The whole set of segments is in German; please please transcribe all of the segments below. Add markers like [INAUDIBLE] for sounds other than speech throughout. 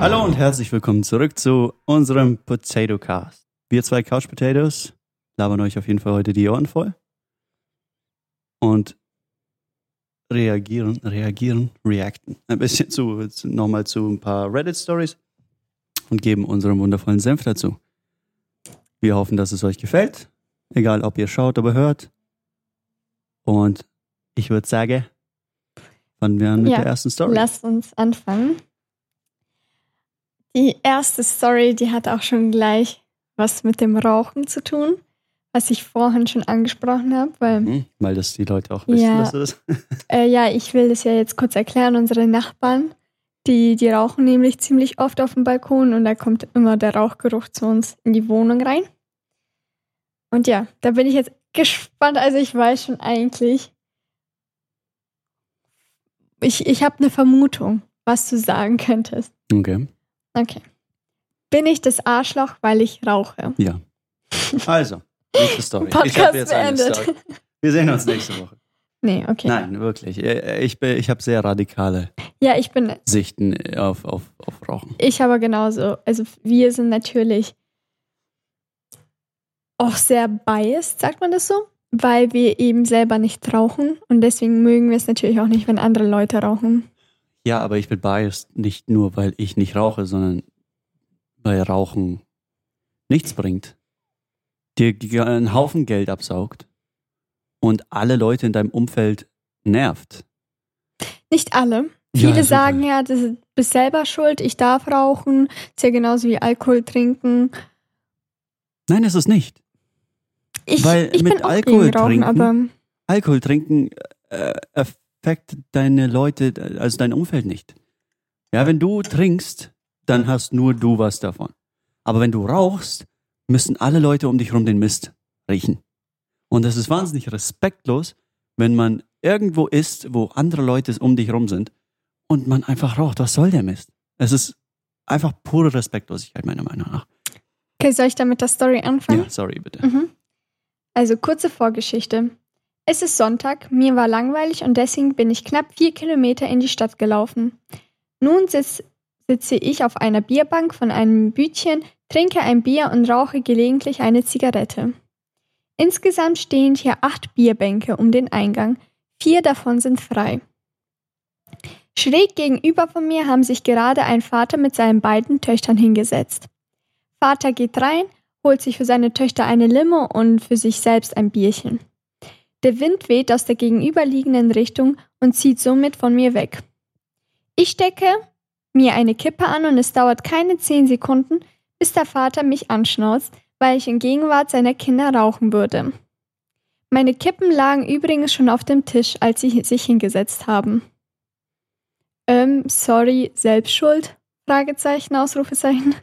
Hallo und herzlich willkommen zurück zu unserem Potato Cast. Wir zwei Couch Potatoes labern euch auf jeden Fall heute die Ohren voll und reagieren, reagieren, reacten ein bisschen zu, nochmal zu ein paar Reddit Stories und geben unseren wundervollen Senf dazu. Wir hoffen, dass es euch gefällt, egal ob ihr schaut oder hört. Und ich würde sagen, fangen wir an mit Ja, der ersten Story. Lasst uns anfangen. Die erste Story, die hat auch schon gleich was mit dem Rauchen zu tun, was ich vorhin schon angesprochen habe, weil Hm, weil das die Leute auch wissen, Ja. dass das [LAUGHS] äh, ja, ich will das ja jetzt kurz erklären. Unsere Nachbarn, die, die rauchen nämlich ziemlich oft auf dem Balkon und da kommt immer der Rauchgeruch zu uns in die Wohnung rein. Und ja, da bin ich jetzt gespannt. Also ich weiß schon eigentlich, ich, ich habe eine Vermutung, was du sagen könntest. Okay. Okay. Bin ich das Arschloch, weil ich rauche? Ja. [LAUGHS] Also, nächste Story. ich Podcast habe jetzt eine beendet. Story. Wir sehen uns nächste Woche. Nee, okay. Nein, wirklich. Äh, Ich, bin- ich habe sehr radikale Ja, ich bin, Sichten auf, auf, auf Rauchen. ich aber genauso. Also wir sind natürlich auch sehr biased, sagt man das so? Weil wir eben selber nicht rauchen und deswegen mögen wir es natürlich auch nicht, wenn andere Leute rauchen. Ja, aber ich bin biased nicht nur, weil ich nicht rauche, sondern weil Rauchen nichts bringt. Dir einen Haufen Geld absaugt und alle Leute in deinem Umfeld nervt. Nicht alle. Ja, Viele super. sagen ja, du bist selber schuld, ich darf rauchen. Ist ja genauso wie Alkohol trinken. Nein, ist es nicht. Ich, Weil ich mit Alkohol Rauchen, trinken- aber Alkohol trinken äh, affectet deine Leute, also dein Umfeld nicht. Ja, wenn du trinkst, dann hast nur du was davon. Aber wenn du rauchst, müssen alle Leute um dich rum den Mist riechen. Und das ist wahnsinnig respektlos, wenn man irgendwo ist, wo andere Leute um dich rum sind und man einfach raucht. Was soll der Mist? Es ist einfach pure Respektlosigkeit, meiner Meinung nach. okay, soll ich da mit der Story anfangen? Ja, sorry, bitte. Mhm. Also kurze Vorgeschichte. Es ist Sonntag, mir war langweilig und deswegen bin ich knapp vier Kilometer in die Stadt gelaufen. Nun sitz, sitze ich auf einer Bierbank von einem Bütchen, trinke ein Bier und rauche gelegentlich eine Zigarette. Insgesamt stehen hier acht Bierbänke um den Eingang, vier davon sind frei. Schräg gegenüber von mir haben sich gerade ein Vater mit seinen beiden Töchtern hingesetzt. Vater geht rein, holt sich für seine Töchter eine Limo und für sich selbst ein Bierchen. Der Wind weht aus der gegenüberliegenden Richtung und zieht somit von mir weg. Ich stecke mir eine Kippe an und es dauert keine zehn Sekunden, bis der Vater mich anschnauzt, weil ich in Gegenwart seiner Kinder rauchen würde. Meine Kippen lagen übrigens schon auf dem Tisch, als sie sich hingesetzt haben. Ähm, sorry, Selbstschuld? Fragezeichen, Ausrufezeichen.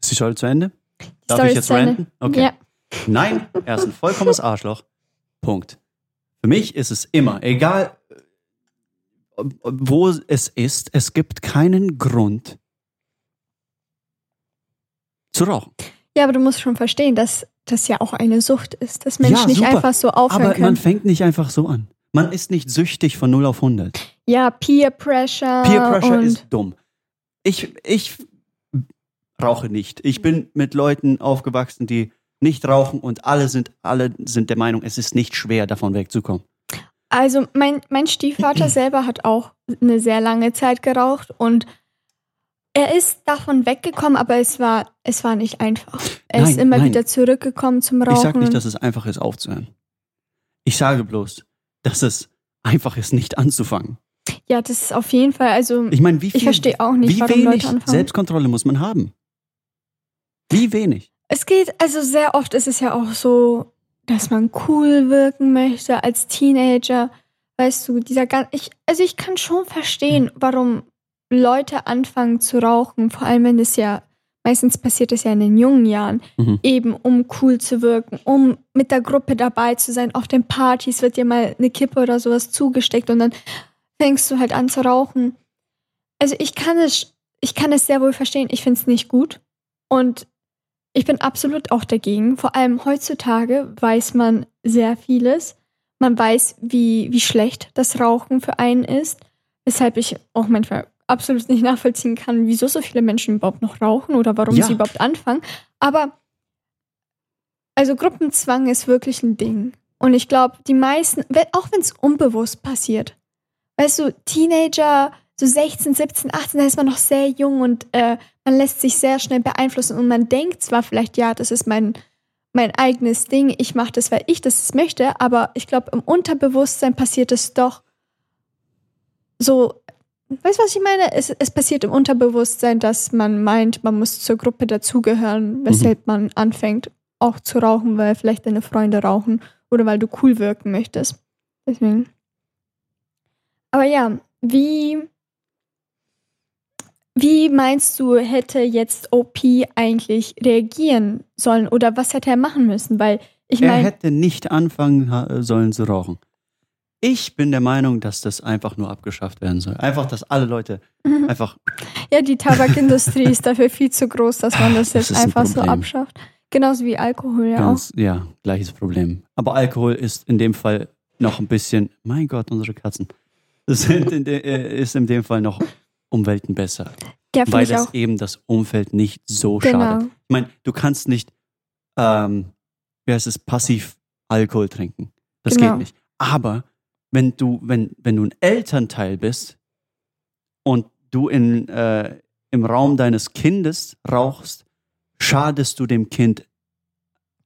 Ist die Story zu Ende? Darf Story ich jetzt zu Ende. ranten? Okay. Ja. Nein, er ist ein vollkommenes Arschloch. Punkt. Für mich ist es immer, egal wo es ist, es gibt keinen Grund zu rauchen. Ja, aber du musst schon verstehen, dass das ja auch eine Sucht ist, dass Menschen Ja, nicht einfach so aufhören Aber man können. fängt nicht einfach so an. Man ist nicht süchtig von 0 auf 100. Ja, Peer Pressure. Peer Pressure ist dumm. Ich, ich rauche nicht. Ich bin mit Leuten aufgewachsen, die nicht rauchen und alle sind, alle sind der Meinung, es ist nicht schwer, davon wegzukommen. Also mein, mein Stiefvater [CLEARS THROAT] selber hat auch eine sehr lange Zeit geraucht und er ist davon weggekommen, aber es war, es war nicht einfach. Er ist Nein, immer nein. wieder zurückgekommen zum Rauchen. Ich sage nicht, dass es einfach ist, aufzuhören. Ich sage bloß, dass es einfach ist, nicht anzufangen. ja, das ist auf jeden Fall, also Ich meine, wie viel, ich verstehe auch nicht, wie warum wenig Leute anfangen. Selbstkontrolle muss man haben? Wie wenig? Es geht, also sehr oft ist es ja auch so, dass man cool wirken möchte als Teenager. Weißt du, dieser ganz, ich, also ich kann schon verstehen, warum Leute anfangen zu rauchen, vor allem wenn es ja, meistens passiert es ja in den jungen Jahren, Mhm. eben um cool zu wirken, um mit der Gruppe dabei zu sein. Auf den Partys wird dir mal eine Kippe oder sowas zugesteckt und dann fängst du halt an zu rauchen. Also ich kann es, ich kann es sehr wohl verstehen. Ich finde es nicht gut. Und ich bin absolut auch dagegen. Vor allem heutzutage weiß man sehr vieles. man weiß, wie, wie schlecht das Rauchen für einen ist. Weshalb ich auch manchmal absolut nicht nachvollziehen kann, wieso so viele Menschen überhaupt noch rauchen oder warum Ja. sie überhaupt anfangen. Aber also Gruppenzwang ist wirklich ein Ding. Und ich glaube, die meisten, auch wenn es unbewusst passiert, weißt du, Teenager, so 16, 17, 18, da ist man noch sehr jung und äh, man lässt sich sehr schnell beeinflussen und man denkt zwar vielleicht, ja, das ist mein, mein eigenes Ding, ich mache das, weil ich das möchte, aber ich glaube, im Unterbewusstsein passiert es doch so, weißt du, was ich meine? Es, es passiert im Unterbewusstsein, dass man meint, man muss zur Gruppe dazugehören, weshalb man anfängt auch zu rauchen, weil vielleicht deine Freunde rauchen oder weil du cool wirken möchtest. Deswegen. Aber ja, wie, wie meinst du, hätte jetzt OP eigentlich reagieren sollen oder was hätte er machen müssen? Weil ich er meine, hätte nicht anfangen ha- sollen zu rauchen. Ich bin der Meinung, dass das einfach nur abgeschafft werden soll. Einfach, dass alle Leute Mhm. einfach. [LAUGHS] ja, die Tabakindustrie ist dafür viel zu groß, dass man das Das jetzt ist ein einfach so abschafft. Genauso wie Alkohol ja auch. Ganz, ja, gleiches Problem. Aber Alkohol ist in dem Fall noch ein bisschen, mein Gott, unsere Katzen. Das [LAUGHS] sind in de, äh, ist in dem Fall noch um Welten besser. Ja, weil das eben das Umfeld nicht so Genau. schadet. Ich meine, du kannst nicht, ähm, wie heißt es, passiv Alkohol trinken. Das Genau. geht nicht. Aber wenn du, wenn, wenn du ein Elternteil bist und du in, äh, im Raum deines Kindes rauchst, schadest du dem Kind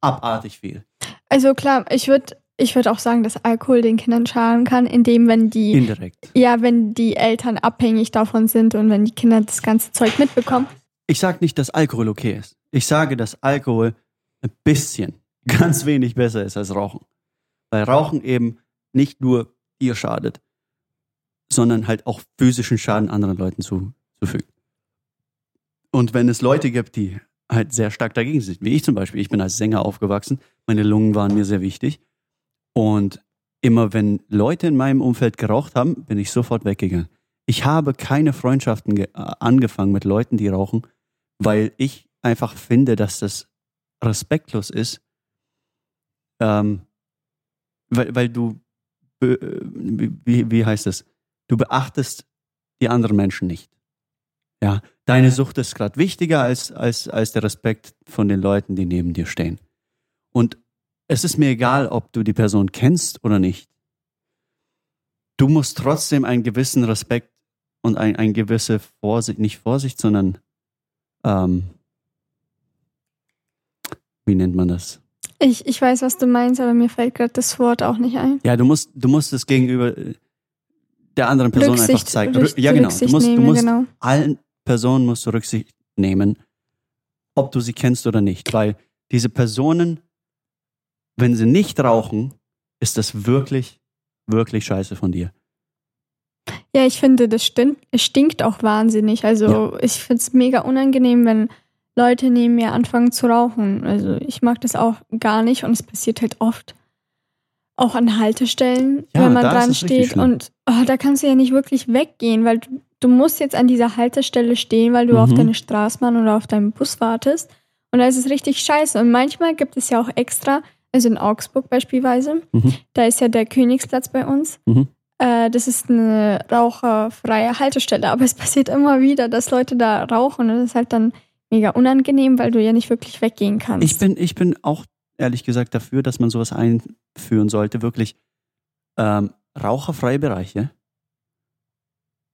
abartig viel. Also klar, ich würde ich würd auch sagen, dass Alkohol den Kindern schaden kann, indem wenn die Indirekt. ja, wenn die Eltern abhängig davon sind und wenn die Kinder das ganze Zeug mitbekommen. Ich sage nicht, dass Alkohol okay ist. Ich sage, dass Alkohol ein bisschen, [LAUGHS] ganz wenig besser ist als Rauchen. Weil Rauchen eben nicht nur dir schadet, sondern halt auch physischen Schaden anderen Leuten zu, zufügt. Und wenn es Leute gibt, die halt sehr stark dagegen sind, wie ich zum Beispiel, ich bin als Sänger aufgewachsen, meine Lungen waren mir sehr wichtig. Und immer wenn Leute in meinem Umfeld geraucht haben, bin ich sofort weggegangen. Ich habe keine Freundschaften äh, angefangen mit Leuten, die rauchen, weil ich einfach finde, dass das respektlos ist, ähm, weil, weil du, äh, wie, wie heißt es, du beachtest die anderen Menschen nicht. Ja, deine Sucht ist gerade wichtiger als, als, als der Respekt von den Leuten, die neben dir stehen. Und es ist mir egal, ob du die Person kennst oder nicht. Du musst trotzdem einen gewissen Respekt und ein, ein gewisse Vorsicht, nicht Vorsicht, sondern ähm, wie nennt man das? Ich, ich weiß, was du meinst, aber mir fällt gerade das Wort auch nicht ein. Ja, du musst, du musst es gegenüber äh, der anderen Person einfach Rücksicht, zeigen. Rück- ja, genau. Du Rücksicht musst, du nehmen, musst genau. allen Personen musst du Rücksicht nehmen, ob du sie kennst oder nicht. Weil diese Personen, wenn sie nicht rauchen, ist das wirklich, wirklich scheiße von dir. Ja, ich finde, das stinkt, es stinkt auch wahnsinnig. Also ich finde es mega unangenehm, wenn Leute neben mir anfangen zu rauchen. Also ich mag das auch gar nicht und es passiert halt oft. Auch an Haltestellen, Ja, wenn man dran steht. Und oh, da kannst du ja nicht wirklich weggehen, weil du, du musst jetzt an dieser Haltestelle stehen, weil du Mhm. auf deine Straßenbahn oder auf deinen Bus wartest. Und da ist es richtig scheiße. Und manchmal gibt es ja auch extra, also in Augsburg beispielsweise, Mhm. da ist ja der Königsplatz bei uns. Mhm. Äh, das ist eine raucherfreie Haltestelle, aber [LAUGHS] es passiert immer wieder, dass Leute da rauchen und das ist halt dann mega unangenehm, weil du ja nicht wirklich weggehen kannst. Ich bin, ich bin auch ehrlich gesagt dafür, dass man sowas einführen sollte. Wirklich ähm, raucherfreie Bereiche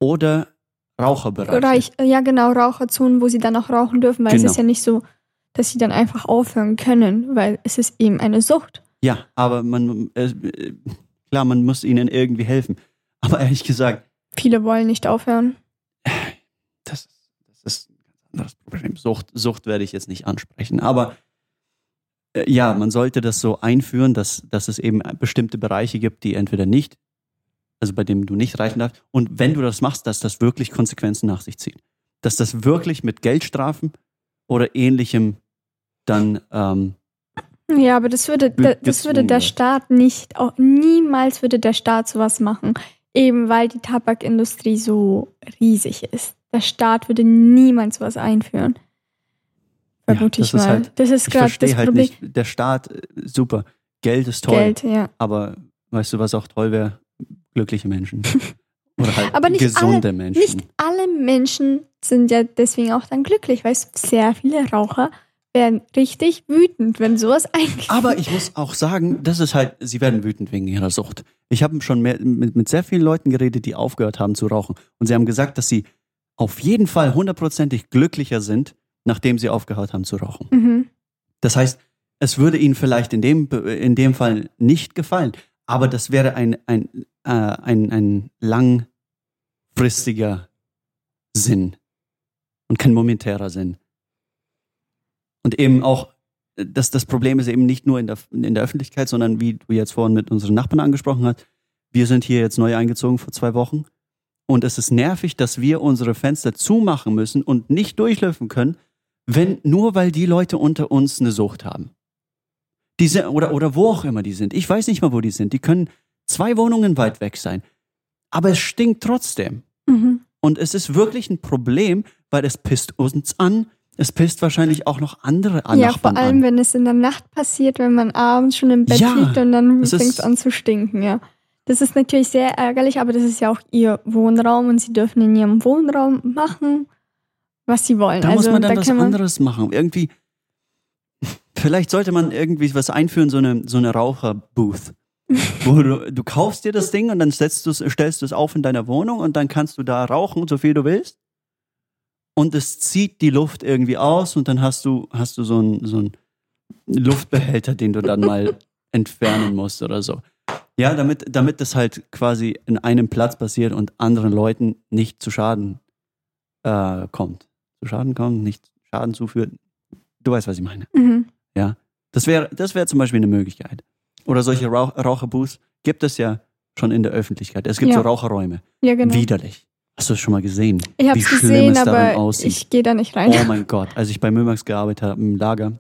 oder Raucherbereiche. Reich, ja, genau, Raucherzonen, wo sie dann auch rauchen dürfen, weil Genau. es ist ja nicht so, dass sie dann einfach aufhören können, weil es ist eben eine Sucht. Ja, aber man, äh, klar, man muss ihnen irgendwie helfen. Aber ehrlich gesagt, Viele wollen nicht aufhören. das, ist- das ist ein ganz anderes Problem. Sucht, Sucht werde ich jetzt nicht ansprechen. Aber äh, ja, man sollte das so einführen, dass, dass es eben bestimmte Bereiche gibt, die entweder nicht, also bei denen du nicht reichen darfst. Und wenn du das machst, dass das wirklich Konsequenzen nach sich zieht. Dass das wirklich mit Geldstrafen oder ähnlichem dann ähm, Ja, aber das würde, Ge- da- das würde der. Staat nicht, auch niemals würde der Staat sowas machen. Eben weil die Tabakindustrie so riesig ist. Der Staat würde niemals sowas einführen. Ja, Vermute das ich ist mal. halt- das ist ich gerade das verstehe halt Problem. nicht, der Staat, äh, super, Geld ist toll, Geld, ja. aber weißt du, was auch toll wäre? Glückliche Menschen. [LAUGHS] Oder halt Aber nicht gesunde alle, Menschen. Nicht alle Menschen sind ja deswegen auch dann glücklich. Weißt du, sehr viele Raucher werden richtig wütend, wenn sowas eingeführt Aber ich muss auch sagen, das ist halt, sie werden wütend wegen ihrer Sucht. Ich habe schon mehr, mit, mit sehr vielen Leuten geredet, die aufgehört haben zu rauchen. Und sie haben gesagt, dass sie auf jeden Fall hundertprozentig glücklicher sind, nachdem sie aufgehört haben zu rauchen. Mhm. Das heißt, es würde ihnen vielleicht in dem, in dem Fall nicht gefallen, aber das wäre ein, ein, äh, ein, ein langfristiger Sinn und kein momentärer Sinn. Und eben auch, dass das Problem ist eben nicht nur in der, in der Öffentlichkeit, sondern wie du jetzt vorhin mit unseren Nachbarn angesprochen hast. Wir sind hier jetzt neu eingezogen vor zwei Wochen. Und es ist nervig, dass wir unsere Fenster zumachen müssen und nicht durchlüften können, wenn, nur weil die Leute unter uns eine Sucht haben. Die sind, oder, oder wo auch immer die sind. Ich weiß nicht mal, wo die sind. Die können zwei Wohnungen weit weg sein. Aber es stinkt trotzdem. Mhm. Und es ist wirklich ein Problem, weil es pisst uns an. Es pisst wahrscheinlich auch noch andere an. Ja, vor allem, wenn es in der Nacht passiert, wenn man abends schon im Bett Ja, liegt und dann fängt es an zu stinken, ja. Das ist natürlich sehr ärgerlich, aber das ist ja auch ihr Wohnraum und sie dürfen in ihrem Wohnraum machen, was sie wollen. Da also muss man dann da was anderes machen. Irgendwie, [LAUGHS] vielleicht sollte man irgendwie was einführen, so eine, so eine Raucherbooth. [LAUGHS] Wo du, du kaufst dir das Ding und dann setzt du's, stellst du es auf in deiner Wohnung und dann kannst du da rauchen, so viel du willst. Und es zieht die Luft irgendwie aus und dann hast du, hast du so einen so einen Luftbehälter, den du dann mal [LAUGHS] entfernen musst oder so. Ja, damit, damit das halt quasi in einem Platz passiert und anderen Leuten nicht zu Schaden äh, kommt. Zu Schaden kommt, nicht Schaden zuführt. Du weißt, was ich meine. Mhm. Das wäre das wär zum Beispiel eine Möglichkeit. Oder solche Rauch Raucherbooths gibt es ja schon in der Öffentlichkeit. Es gibt Ja. so Raucherräume. Ja, genau. Widerlich. Hast du das schon mal gesehen? Ich habe es gesehen, es aber ich gehe da nicht rein. Oh mein Gott, als ich bei Mömax gearbeitet habe im Lager,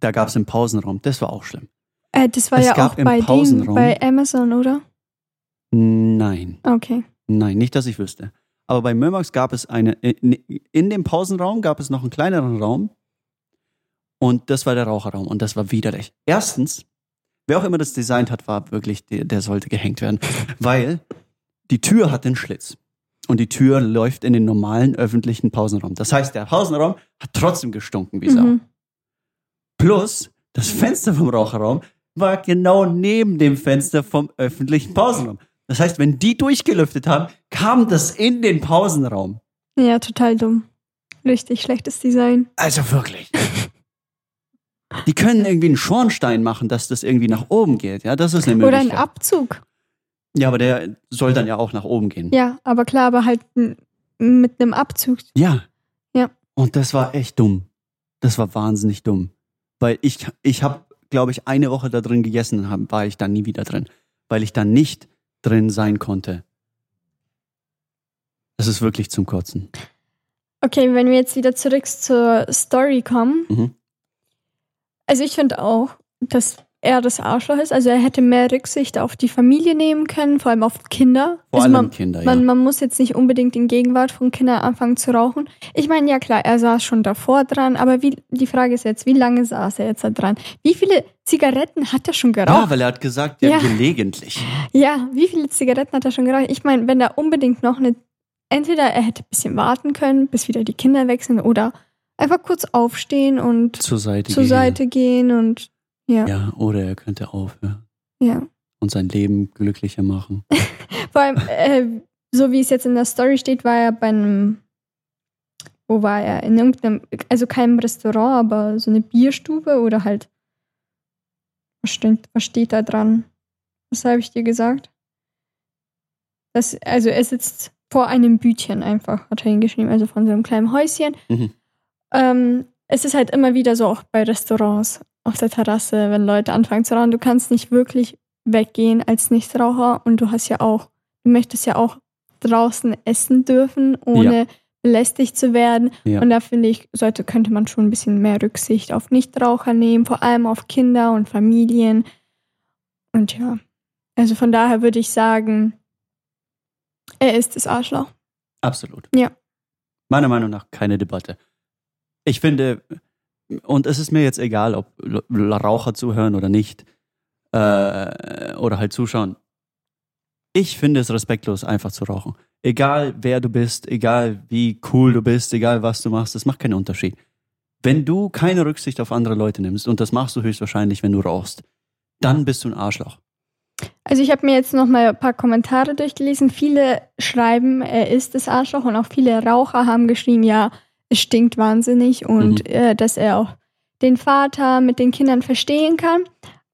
da gab es einen Pausenraum. Das war auch schlimm. Äh, das war Es ja auch bei Ding, bei Amazon, oder? Nein, Okay. nein, nicht, dass ich wüsste. Aber bei Mömax gab es eine, in, in dem Pausenraum gab es noch einen kleineren Raum und das war der Raucherraum und das war widerlich. Erstens, wer auch immer das designt hat, war wirklich, der, der sollte gehängt werden, weil die Tür hat den Schlitz und die Tür läuft in den normalen öffentlichen Pausenraum. Das heißt, der Pausenraum hat trotzdem gestunken wie Sau. Mhm. Plus, das Fenster vom Raucherraum war genau neben dem Fenster vom öffentlichen Pausenraum. Das heißt, wenn die durchgelüftet haben, kam das in den Pausenraum. Ja, total dumm. Richtig schlechtes Design. Also wirklich. Die können irgendwie einen Schornstein machen, dass das irgendwie nach oben geht. Ja, das ist eine Oder Möglichkeit. ein Abzug. Ja, aber der soll dann ja auch nach oben gehen. Ja, aber klar, aber halt mit einem Abzug. Ja. Ja. Und das war echt dumm. Das war wahnsinnig dumm. Weil ich, ich habe, glaube ich, eine Woche da drin gegessen und war ich dann nie wieder drin. Weil ich dann nicht drin sein konnte. Das ist wirklich zum Kotzen. Okay, wenn wir jetzt wieder zurück zur Story kommen. Mhm. Also ich finde auch, dass er das Arschloch ist. Also er hätte mehr Rücksicht auf die Familie nehmen können, vor allem auf Kinder. Vor also allem man, Kinder, man, ja. man muss jetzt nicht unbedingt in Gegenwart von Kindern anfangen zu rauchen. Ich meine, ja klar, er saß schon davor dran, aber wie, die Frage ist jetzt, wie lange saß er jetzt da dran? Wie viele Zigaretten hat er schon Ja, geraucht? weil er hat gesagt, ja, Ja. gelegentlich. Ja, wie viele Zigaretten hat er schon geraucht? Ich meine, wenn er unbedingt noch eine. Entweder er hätte ein bisschen warten können, bis wieder die Kinder wechseln, oder einfach kurz aufstehen und Zur Seite zur gehen. Seite gehen und ja, Ja, oder er könnte aufhören ja. und sein Leben glücklicher machen. [LAUGHS] Vor allem, äh, so wie es jetzt in der Story steht, war er bei einem. Wo war er? In irgendeinem, also keinem Restaurant, aber so eine Bierstube oder halt. Was steht, was steht da dran? Was habe ich dir gesagt? Das, also er sitzt vor einem Bütchen einfach, hat er hingeschrieben, also von so einem kleinen Häuschen. Mhm. Ähm, es ist halt immer wieder so auch bei Restaurants auf der Terrasse, wenn Leute anfangen zu rauchen, du kannst nicht wirklich weggehen als Nichtraucher und du hast ja auch, du möchtest ja auch draußen essen dürfen, ohne belästigt zu werden. Ja. Und da finde ich, sollte, könnte man schon ein bisschen mehr Rücksicht auf Nichtraucher nehmen, vor allem auf Kinder und Familien. Und ja, also von daher würde ich sagen, er ist das Arschloch. Absolut. Ja. Meiner Meinung nach keine Debatte. Ich finde, und es ist mir jetzt egal, ob Raucher zuhören oder nicht. äh, oder halt zuschauen. Ich finde es respektlos, einfach zu rauchen. Egal wer du bist, egal wie cool du bist, egal was du machst, das macht keinen Unterschied. Wenn du keine Rücksicht auf andere Leute nimmst, und das machst du höchstwahrscheinlich, wenn du rauchst, dann bist du ein Arschloch. Also ich habe mir jetzt noch mal ein paar Kommentare durchgelesen. Viele schreiben, er ist das Arschloch und auch viele Raucher haben geschrieben, ja, es stinkt wahnsinnig und Mhm. äh, dass er auch den Vater mit den Kindern verstehen kann.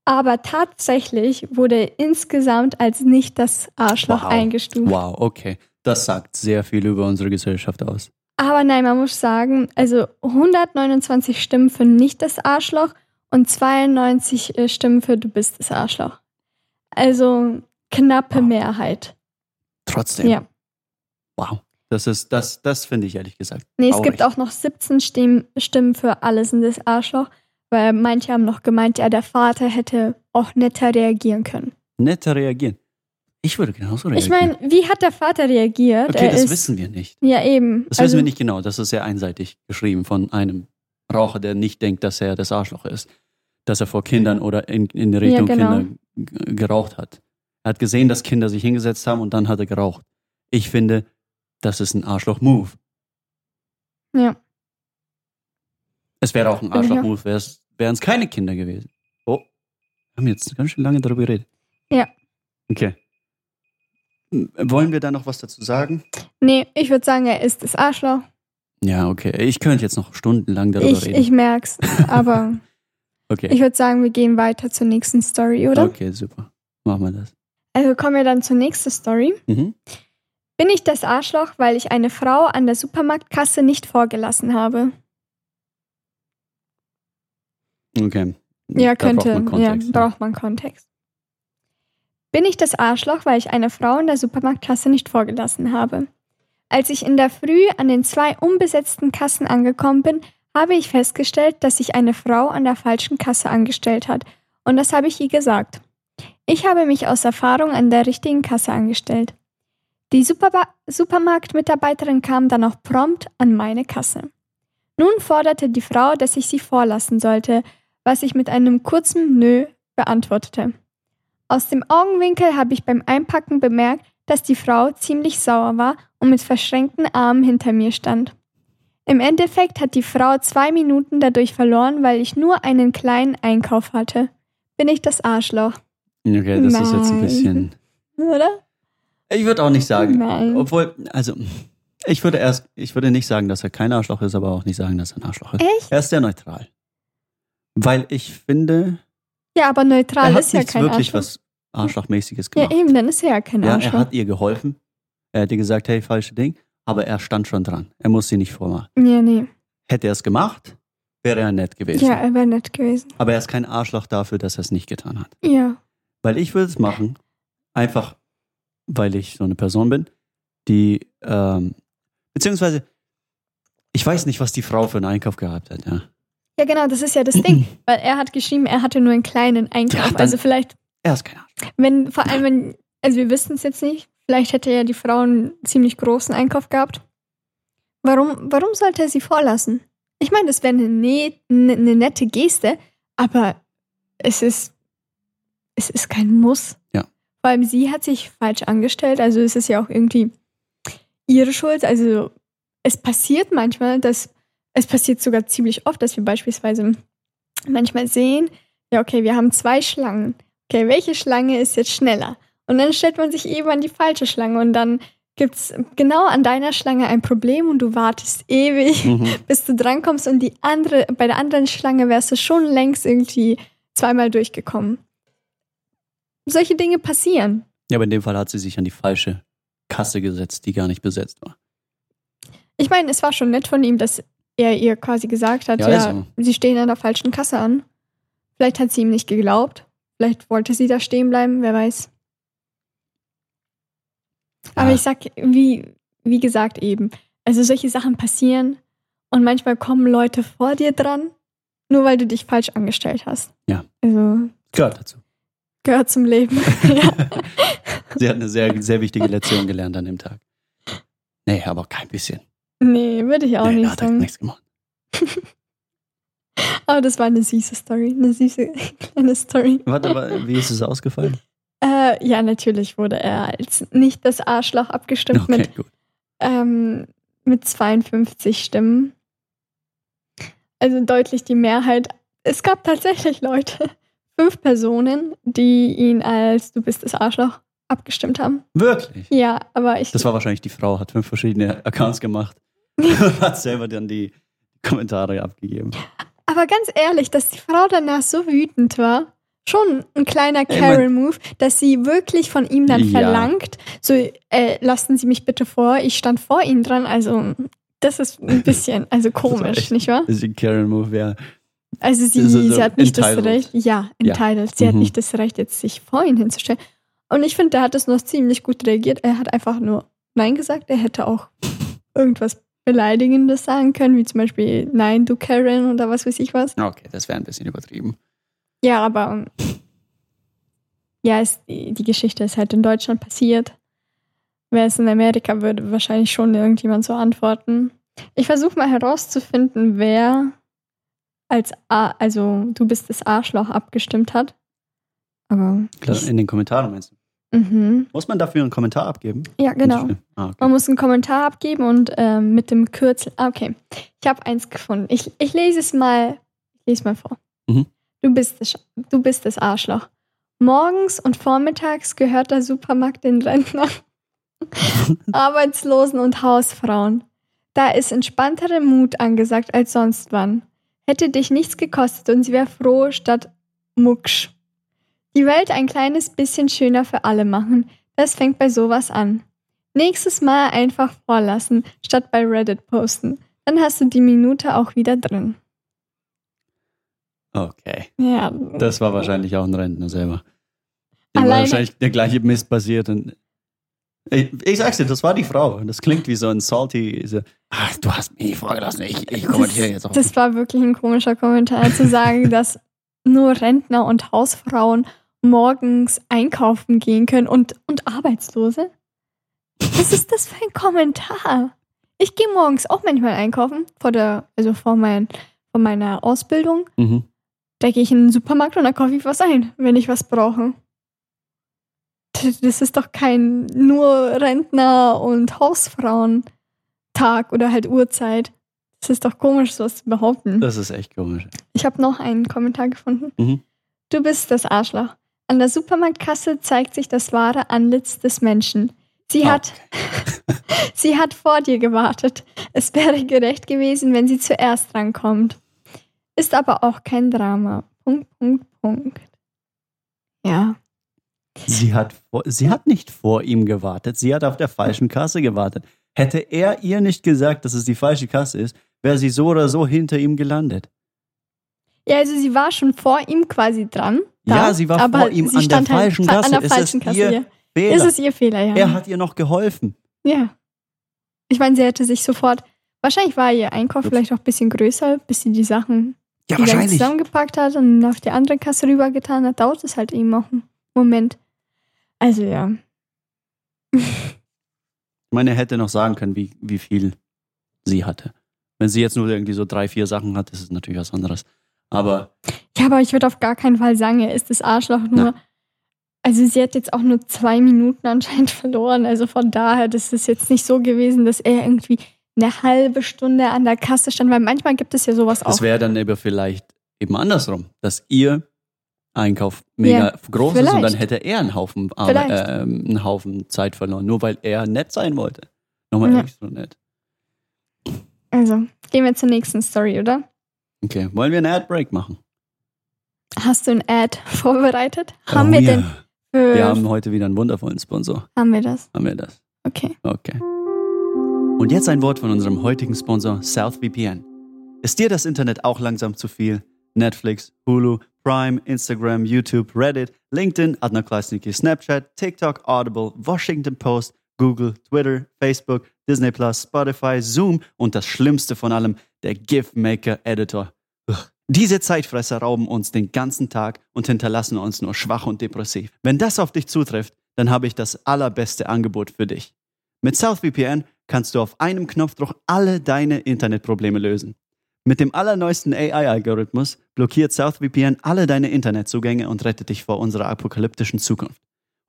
Aber tatsächlich wurde er insgesamt als nicht das Arschloch Wow. eingestuft. Wow, okay. Das sagt sehr viel über unsere Gesellschaft aus. Aber nein, man muss sagen, also 129 Stimmen für nicht das Arschloch und 92 äh, Stimmen für du bist das Arschloch. Also knappe Wow. Mehrheit. Trotzdem. Ja. Wow. Das ist, das, das finde ich ehrlich gesagt. Nee, es traurig. gibt auch noch 17 Stimmen, Stimmen für alle sind das Arschloch, weil manche haben noch gemeint, ja, der Vater hätte auch netter reagieren können. Netter reagieren. Ich würde genauso reagieren. Ich meine, wie hat der Vater reagiert? okay, er das ist, wissen wir nicht. Ja, eben. Das also, wissen wir nicht genau. Das ist sehr einseitig geschrieben von einem Raucher, der nicht denkt, dass er das Arschloch ist. Dass er vor Kindern oder in, in Richtung Ja, genau. Kinder geraucht hat. Er hat gesehen, dass Kinder sich hingesetzt haben und dann hat er geraucht. Ich finde, das ist ein Arschloch-Move. Ja. Es wäre auch ein. Arschloch-Move, wären es keine Kinder gewesen. Oh, wir haben jetzt ganz schön lange darüber geredet. Ja. Okay. M- Wollen wir da noch was dazu sagen? Nee, ich würde sagen, er ist das Arschloch. Ja, okay. Ich könnte jetzt noch stundenlang darüber Ich, reden. ich merk's. Aber [LAUGHS] okay. ich würde sagen, wir gehen weiter zur nächsten Story, oder? Okay, super. Machen wir das. Also kommen wir dann zur nächsten Story. Mhm. Bin ich das Arschloch, weil ich eine Frau an der Supermarktkasse nicht vorgelassen habe? Okay. Ja, Da könnte. braucht Kontext, ja, braucht man Kontext. Bin ich das Arschloch, weil ich eine Frau in der Supermarktkasse nicht vorgelassen habe? Als ich in der Früh an den zwei unbesetzten Kassen angekommen bin, habe ich festgestellt, dass sich eine Frau an der falschen Kasse angestellt hat. Und das habe ich ihr gesagt. Ich habe mich aus Erfahrung an der richtigen Kasse angestellt. Die Superba Supermarktmitarbeiterin kam dann auch prompt an meine Kasse. Nun forderte die Frau, dass ich sie vorlassen sollte, was ich mit einem kurzen Nö beantwortete. Aus dem Augenwinkel habe ich beim Einpacken bemerkt, dass die Frau ziemlich sauer war und mit verschränkten Armen hinter mir stand. Im Endeffekt hat die Frau zwei Minuten dadurch verloren, weil ich nur einen kleinen Einkauf hatte. Bin ich das Arschloch, Okay, das ist jetzt ein Nein. bisschen. [LAUGHS] oder? Ich würde auch nicht sagen. Nein. Obwohl, also, ich würde erst, ich würde nicht sagen, dass er kein Arschloch ist, aber auch nicht sagen, dass er ein Arschloch ist. Echt? Er ist sehr neutral. Weil ich finde, Ja, aber neutral er hat ist ja kein wirklich Arschloch. was Arschlochmäßiges ja, gemacht. eben, dann ist er ja kein Ja, er Arschloch. hat ihr geholfen. Er hat ihr gesagt, hey, falsche Ding. Aber er stand schon dran. Er muss sie nicht vormachen. ja, nee. Hätte er es gemacht, wäre er nett gewesen. Ja, er wäre nett gewesen. Aber er ist kein Arschloch dafür, dass er es nicht getan hat. Ja. Weil ich würde es machen, einfach weil ich so eine Person bin, die, ähm, beziehungsweise, ich weiß nicht, was die Frau für einen Einkauf gehabt hat. Ja. Ja, genau, das ist ja das Ding. [CLEARS THROAT] Weil er hat geschrieben, er hatte nur einen kleinen Einkauf. Ja, dann- also vielleicht, Er ist kein Arschloch. wenn, vor allem, wenn, also wir wissen es jetzt nicht, vielleicht hätte ja die Frau einen ziemlich großen Einkauf gehabt. Warum, warum sollte er sie vorlassen? Ich meine, das wäre eine, ne, ne, eine nette Geste, aber es ist, es ist kein Muss. Ja. Vor allem sie hat sich falsch angestellt, also es ist ja auch irgendwie ihre Schuld. Also es passiert manchmal, dass es passiert sogar ziemlich oft, dass wir beispielsweise manchmal sehen, ja, okay, wir haben zwei Schlangen. Okay, welche Schlange ist jetzt schneller? Und dann stellt man sich eben an die falsche Schlange und dann gibt es genau an deiner Schlange ein Problem und du wartest ewig, Mhm. [LAUGHS] bis du drankommst und die andere, bei der anderen Schlange wärst du schon längst irgendwie zweimal durchgekommen. Solche Dinge passieren. Ja, aber in dem Fall hat sie sich an die falsche Kasse gesetzt, die gar nicht besetzt war. Ich meine, es war schon nett von ihm, dass er ihr quasi gesagt hat, Ja, ja, also. sie stehen an der falschen Kasse an. Vielleicht hat sie ihm nicht geglaubt. Vielleicht wollte sie da stehen bleiben, wer weiß. Aber Ja. ich sag, wie, wie gesagt eben, also solche Sachen passieren und manchmal kommen Leute vor dir dran, nur weil du dich falsch angestellt hast. Ja. Also Gehört dazu. Gehört zum Leben. [LAUGHS] Sie hat eine sehr, sehr wichtige Lektion gelernt an dem Tag. Nee, aber kein bisschen. Nee, würde ich auch nee, da nicht hat er sagen. nichts gemacht. [LAUGHS] Aber das war eine süße Story, eine süße [LAUGHS] kleine Story. Warte, aber wie ist es ausgefallen? Äh, ja, natürlich wurde er als nicht das Arschloch abgestimmt Okay, mit, ähm, mit 52 Stimmen. Also deutlich die Mehrheit. Es gab tatsächlich Leute, fünf Personen, die ihn als du bist das Arschloch abgestimmt haben. Wirklich? Ja, aber ich. Das war wahrscheinlich die Frau, hat fünf verschiedene Accounts gemacht und [LAUGHS] hat selber dann die Kommentare abgegeben. Aber ganz ehrlich, dass die Frau danach so wütend war, schon ein kleiner Ey, Karen-Move, dass sie wirklich von ihm dann Ja. verlangt, so, äh, lassen Sie mich bitte vor, ich stand vor Ihnen dran, also das ist ein bisschen, also [LAUGHS] komisch, nicht wahr? Das ist ein Karen-Move, ja. Also sie, so- so sie hat nicht entitled. das Recht, ja, Ja. entitled, sie hat Mhm. nicht das Recht, jetzt sich vor ihn hinzustellen. Und ich finde, der hat das noch ziemlich gut reagiert. Er hat einfach nur Nein gesagt, er hätte auch irgendwas Beleidigendes sagen können, wie zum Beispiel Nein, du Karen oder was weiß ich was. Okay, das wäre ein bisschen übertrieben. Ja, aber ja, es, die, die Geschichte ist halt in Deutschland passiert. Wäre es in Amerika, würde wahrscheinlich schon irgendjemand so antworten. Ich versuche mal herauszufinden, wer als A, also du bist das Arschloch abgestimmt hat. Aber Klar, In den Kommentaren meinst du? mhm. Muss man dafür einen Kommentar abgeben? ja, genau. Ah, okay. Man muss einen Kommentar abgeben und ähm, mit dem Kürzel. Ah, okay. Ich habe eins gefunden. Ich, ich lese es mal. Ich lese mal vor. Mhm. Du, bist das, du bist das Arschloch. Morgens und vormittags gehört der Supermarkt den Rentnern, [LAUGHS] Arbeitslosen und Hausfrauen. Da ist entspanntere Mut angesagt als sonst wann. Hätte dich nichts gekostet und sie wäre froh statt Mucksch. Die Welt ein kleines bisschen schöner für alle machen. Das fängt bei sowas an. Nächstes Mal einfach vorlassen, statt bei Reddit posten. Dann hast du die Minute auch wieder drin. okay. Ja. Das war wahrscheinlich auch ein Rentner selber. Dem war wahrscheinlich der gleiche Mist passiert. Und ich, ich sag's dir, das war die Frau. Und Das klingt wie so ein salty. So, Ach, du hast mich vorgelassen. Ich, ich kommentiere jetzt auch. Das war wirklich ein komischer Kommentar, zu sagen, dass nur Rentner und Hausfrauen morgens einkaufen gehen können und, und Arbeitslose. Was ist das für ein Kommentar? Ich gehe morgens auch manchmal einkaufen, vor der, also vor, mein, vor meiner Ausbildung. Mhm. Da gehe ich in den Supermarkt und da kaufe ich was ein, wenn ich was brauche. Das ist doch kein nur Rentner- und Hausfrauen-Tag oder halt Uhrzeit. Das ist doch komisch, sowas zu behaupten. Das ist echt komisch. Ich habe noch einen Kommentar gefunden. Mhm. Du bist das Arschloch. An der Supermarktkasse zeigt sich das wahre Antlitz des Menschen. Sie hat, [LAUGHS] sie hat vor dir gewartet. Es wäre gerecht gewesen, wenn sie zuerst rankommt. Ist aber auch kein Drama. Punkt, Punkt, Punkt. Ja. Sie hat, vor, sie hat nicht vor ihm gewartet. Sie hat auf der falschen Kasse gewartet. Hätte er ihr nicht gesagt, dass es die falsche Kasse ist, wäre sie so oder so hinter ihm gelandet. Ja, also sie war schon vor ihm quasi dran. Ja, sie war vor ihm an der halt falschen fa- Kasse. An der Ist falschen es Kasse, ihr ja. Fehler. Ist es ihr Fehler, ja. Er hat ihr noch geholfen. Ja. Ich meine, sie hätte sich sofort. Wahrscheinlich war ihr Einkauf vielleicht auch ein bisschen größer, bis sie die Sachen Ja, wieder wahrscheinlich. zusammengepackt hat und auf die andere Kasse rübergetan hat. Dauert es halt eben auch einen Moment. Also ja. Ich meine, er hätte noch sagen können, wie, wie viel sie hatte. Wenn sie jetzt nur irgendwie so drei, vier Sachen hat, ist es natürlich was anderes. Aber Ja, aber ich würde auf gar keinen Fall sagen, er ist das Arschloch nur. Also sie hat jetzt auch nur zwei Minuten anscheinend [LAUGHS] verloren. Also von daher, das ist jetzt nicht so gewesen, dass er irgendwie eine halbe Stunde an der Kasse stand, weil manchmal gibt es ja sowas auch. es wäre dann eben vielleicht eben andersrum, dass ihr Einkauf mega Ja, groß ist und dann vielleicht. hätte er einen Haufen, Arbe- Vielleicht. ähm, einen Haufen Zeit verloren, nur weil er nett sein wollte. Nochmal Ja. extra nett. Also, gehen wir zur nächsten Story, oder? Okay, wollen wir einen Ad-Break machen? Hast du ein Ad vorbereitet? Haben Oh wir ja. denn für, Wir haben heute wieder einen wundervollen Sponsor. haben wir das? Haben wir das? Okay. Okay. Und jetzt ein Wort von unserem heutigen Sponsor SouthVPN. Ist dir das Internet auch langsam zu viel? Netflix, Hulu, Prime, Instagram, YouTube, Reddit, LinkedIn, Adnoklasniki, Snapchat, TikTok, Audible, Washington Post, Google, Twitter, Facebook, Disney Plus, Spotify, Zoom und das Schlimmste von allem, der GIF-Maker Editor. Ugh. Diese Zeitfresser rauben uns den ganzen Tag und hinterlassen uns nur schwach und depressiv. Wenn das auf dich zutrifft, dann habe ich das allerbeste Angebot für dich. Mit SouthVPN kannst du auf einem Knopfdruck alle deine Internetprobleme lösen. Mit dem allerneuesten AI-Algorithmus blockiert SouthVPN alle deine Internetzugänge und rettet dich vor unserer apokalyptischen Zukunft.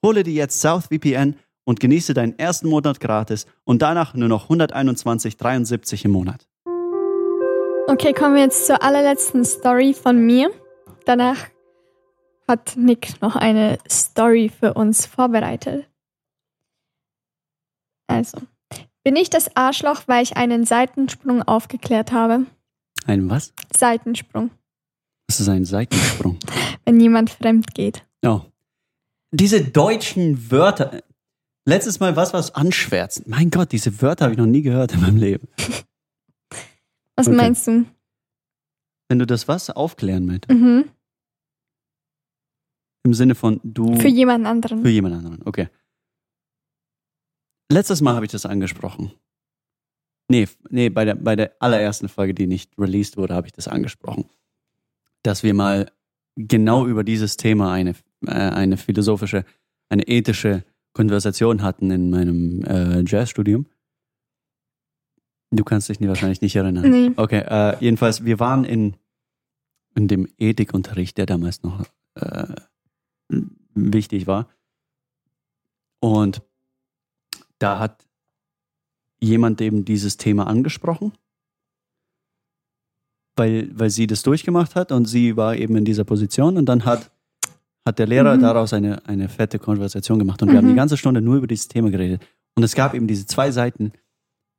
Hole dir jetzt SouthVPN und genieße deinen ersten Monat gratis und danach nur noch 121,73 im Monat. Okay, kommen wir jetzt zur allerletzten Story von mir. Danach hat Nick noch eine Story für uns vorbereitet. Also, bin ich das Arschloch, weil ich einen Seitensprung aufgeklärt habe? Ein was? Seitensprung. Das ist ein Seitensprung. [LAUGHS] Wenn jemand fremd geht. Oh. Diese deutschen Wörter. Letztes Mal was, was anschwärzen. Mein Gott, diese Wörter habe ich noch nie gehört in meinem Leben. [LAUGHS] Was Okay. meinst du? Wenn du das was aufklären möchtest. Mhm. Im Sinne von du. Für jemanden anderen. Für jemand anderen, okay. Letztes Mal habe ich das angesprochen. Nee, nee bei, der, bei der allerersten Folge, die nicht released wurde, habe ich das angesprochen. Dass wir mal genau über dieses Thema eine, äh, eine philosophische, eine ethische Konversation hatten in meinem äh, Jazzstudium. Du kannst dich nie, wahrscheinlich nicht erinnern. Nee. Okay, äh, jedenfalls, wir waren in, in dem Ethikunterricht, der damals noch äh, wichtig war. Und da hat jemand eben dieses Thema angesprochen, weil, weil sie das durchgemacht hat und sie war eben in dieser Position und dann hat, hat der Lehrer Mhm. daraus eine, eine fette Konversation gemacht und wir haben Mhm. die ganze Stunde nur über dieses Thema geredet. Und es gab eben diese zwei Seiten,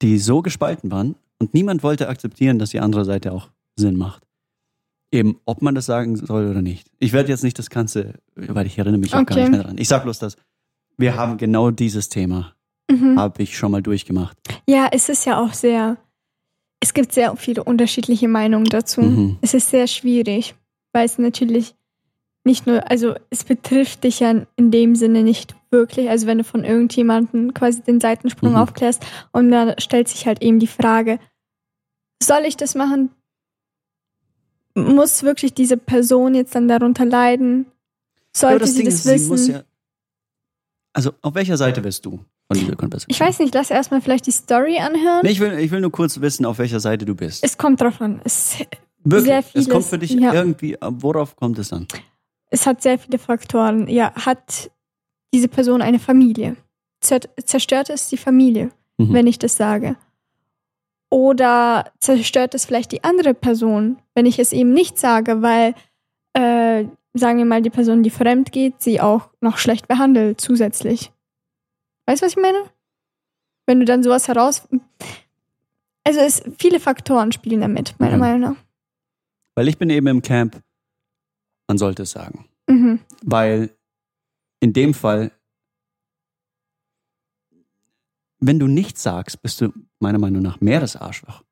die so gespalten waren und niemand wollte akzeptieren, dass die andere Seite auch Sinn macht. Eben, ob man das sagen soll oder nicht. Ich werde jetzt nicht das Ganze, weil ich erinnere mich auch gar Okay. nicht mehr dran. Ich sag bloß das. Wir haben genau dieses Thema, Mhm. habe ich schon mal durchgemacht. Ja, es ist ja auch sehr. Es gibt sehr viele unterschiedliche Meinungen dazu. Mhm. Es ist sehr schwierig, weil es natürlich nicht nur, also es betrifft dich ja in dem Sinne nicht wirklich. Also wenn du von irgendjemandem quasi den Seitensprung Mhm. aufklärst und dann stellt sich halt eben die Frage, soll ich das machen? Muss wirklich diese Person jetzt dann darunter leiden? Sollte Aber sie Ding das ist, sie wissen? muss ja, also, auf welcher Seite bist du von dieser Konversation? ich weiß nicht, lass erstmal vielleicht die Story anhören. Nee, ich, will, ich will nur kurz wissen, auf welcher Seite du bist. Es kommt drauf an. Es, Wirklich. sehr es kommt vieles, für dich ja. irgendwie, worauf kommt es an? es hat sehr viele Faktoren. Ja, hat diese Person eine Familie? Zer zerstört es die Familie, Mhm. wenn ich das sage? Oder zerstört es vielleicht die andere Person, wenn ich es eben nicht sage, weil, äh, sagen wir mal, die Person, die fremd geht, sie auch noch schlecht behandelt zusätzlich. Weißt du, was ich meine? Wenn du dann sowas heraus. Also es viele Faktoren spielen damit, meiner Mhm. Meinung nach. Weil ich bin eben im Camp, man sollte es sagen. Mhm. Weil in dem Fall, wenn du nichts sagst, bist du meiner Meinung nach mehr das Arschloch.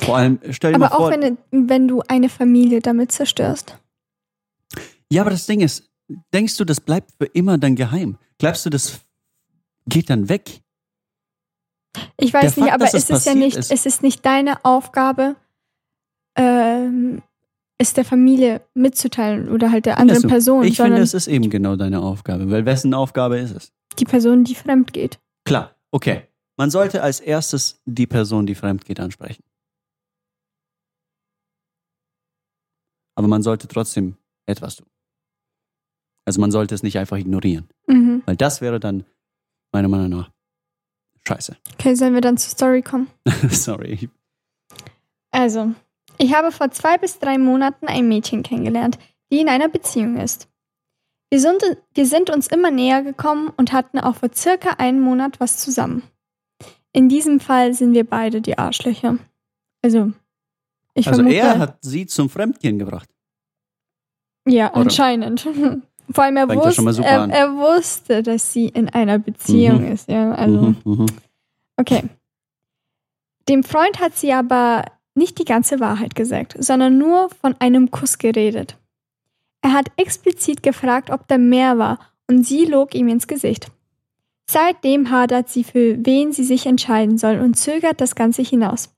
Vor allem, stell dir Aber mal vor, auch wenn, wenn du eine Familie damit zerstörst. ja, aber das Ding ist, denkst du, das bleibt für immer dann geheim? Glaubst du, das geht dann weg? Ich weiß Der nicht, Fakt, aber es es ist ja passiert nicht, ist- es ist nicht deine Aufgabe, ähm, es der Familie mitzuteilen oder halt der anderen? Person, Ich finde, es ist eben genau deine Aufgabe, weil wessen Aufgabe ist es? die Person, die fremd geht. Klar, okay. Man sollte als erstes die Person, die fremd geht, ansprechen. Aber man sollte trotzdem etwas tun. Also man sollte es nicht einfach ignorieren, Mhm. weil das wäre dann meiner Meinung nach scheiße. Okay, sollen wir dann zur Story kommen? [LAUGHS] Sorry. Also, ich habe vor zwei bis drei Monaten ein Mädchen kennengelernt, die in einer Beziehung ist. Wir sind, wir sind uns immer näher gekommen und hatten auch vor circa einem Monat was zusammen. In diesem Fall sind wir beide die Arschlöcher. Also, ich Also vermute, er hat sie zum Fremdgehen gebracht. ja, oder? anscheinend. [LAUGHS] Vor allem er wusste, er, er wusste, dass sie in einer Beziehung Mhm. ist. Ja, also. Mhm, mhm. Okay. Dem Freund hat sie aber nicht die ganze Wahrheit gesagt, sondern nur von einem Kuss geredet. Er hat explizit gefragt, ob da mehr war, und sie log ihm ins Gesicht. Seitdem hadert sie, für wen sie sich entscheiden soll und zögert das Ganze hinaus.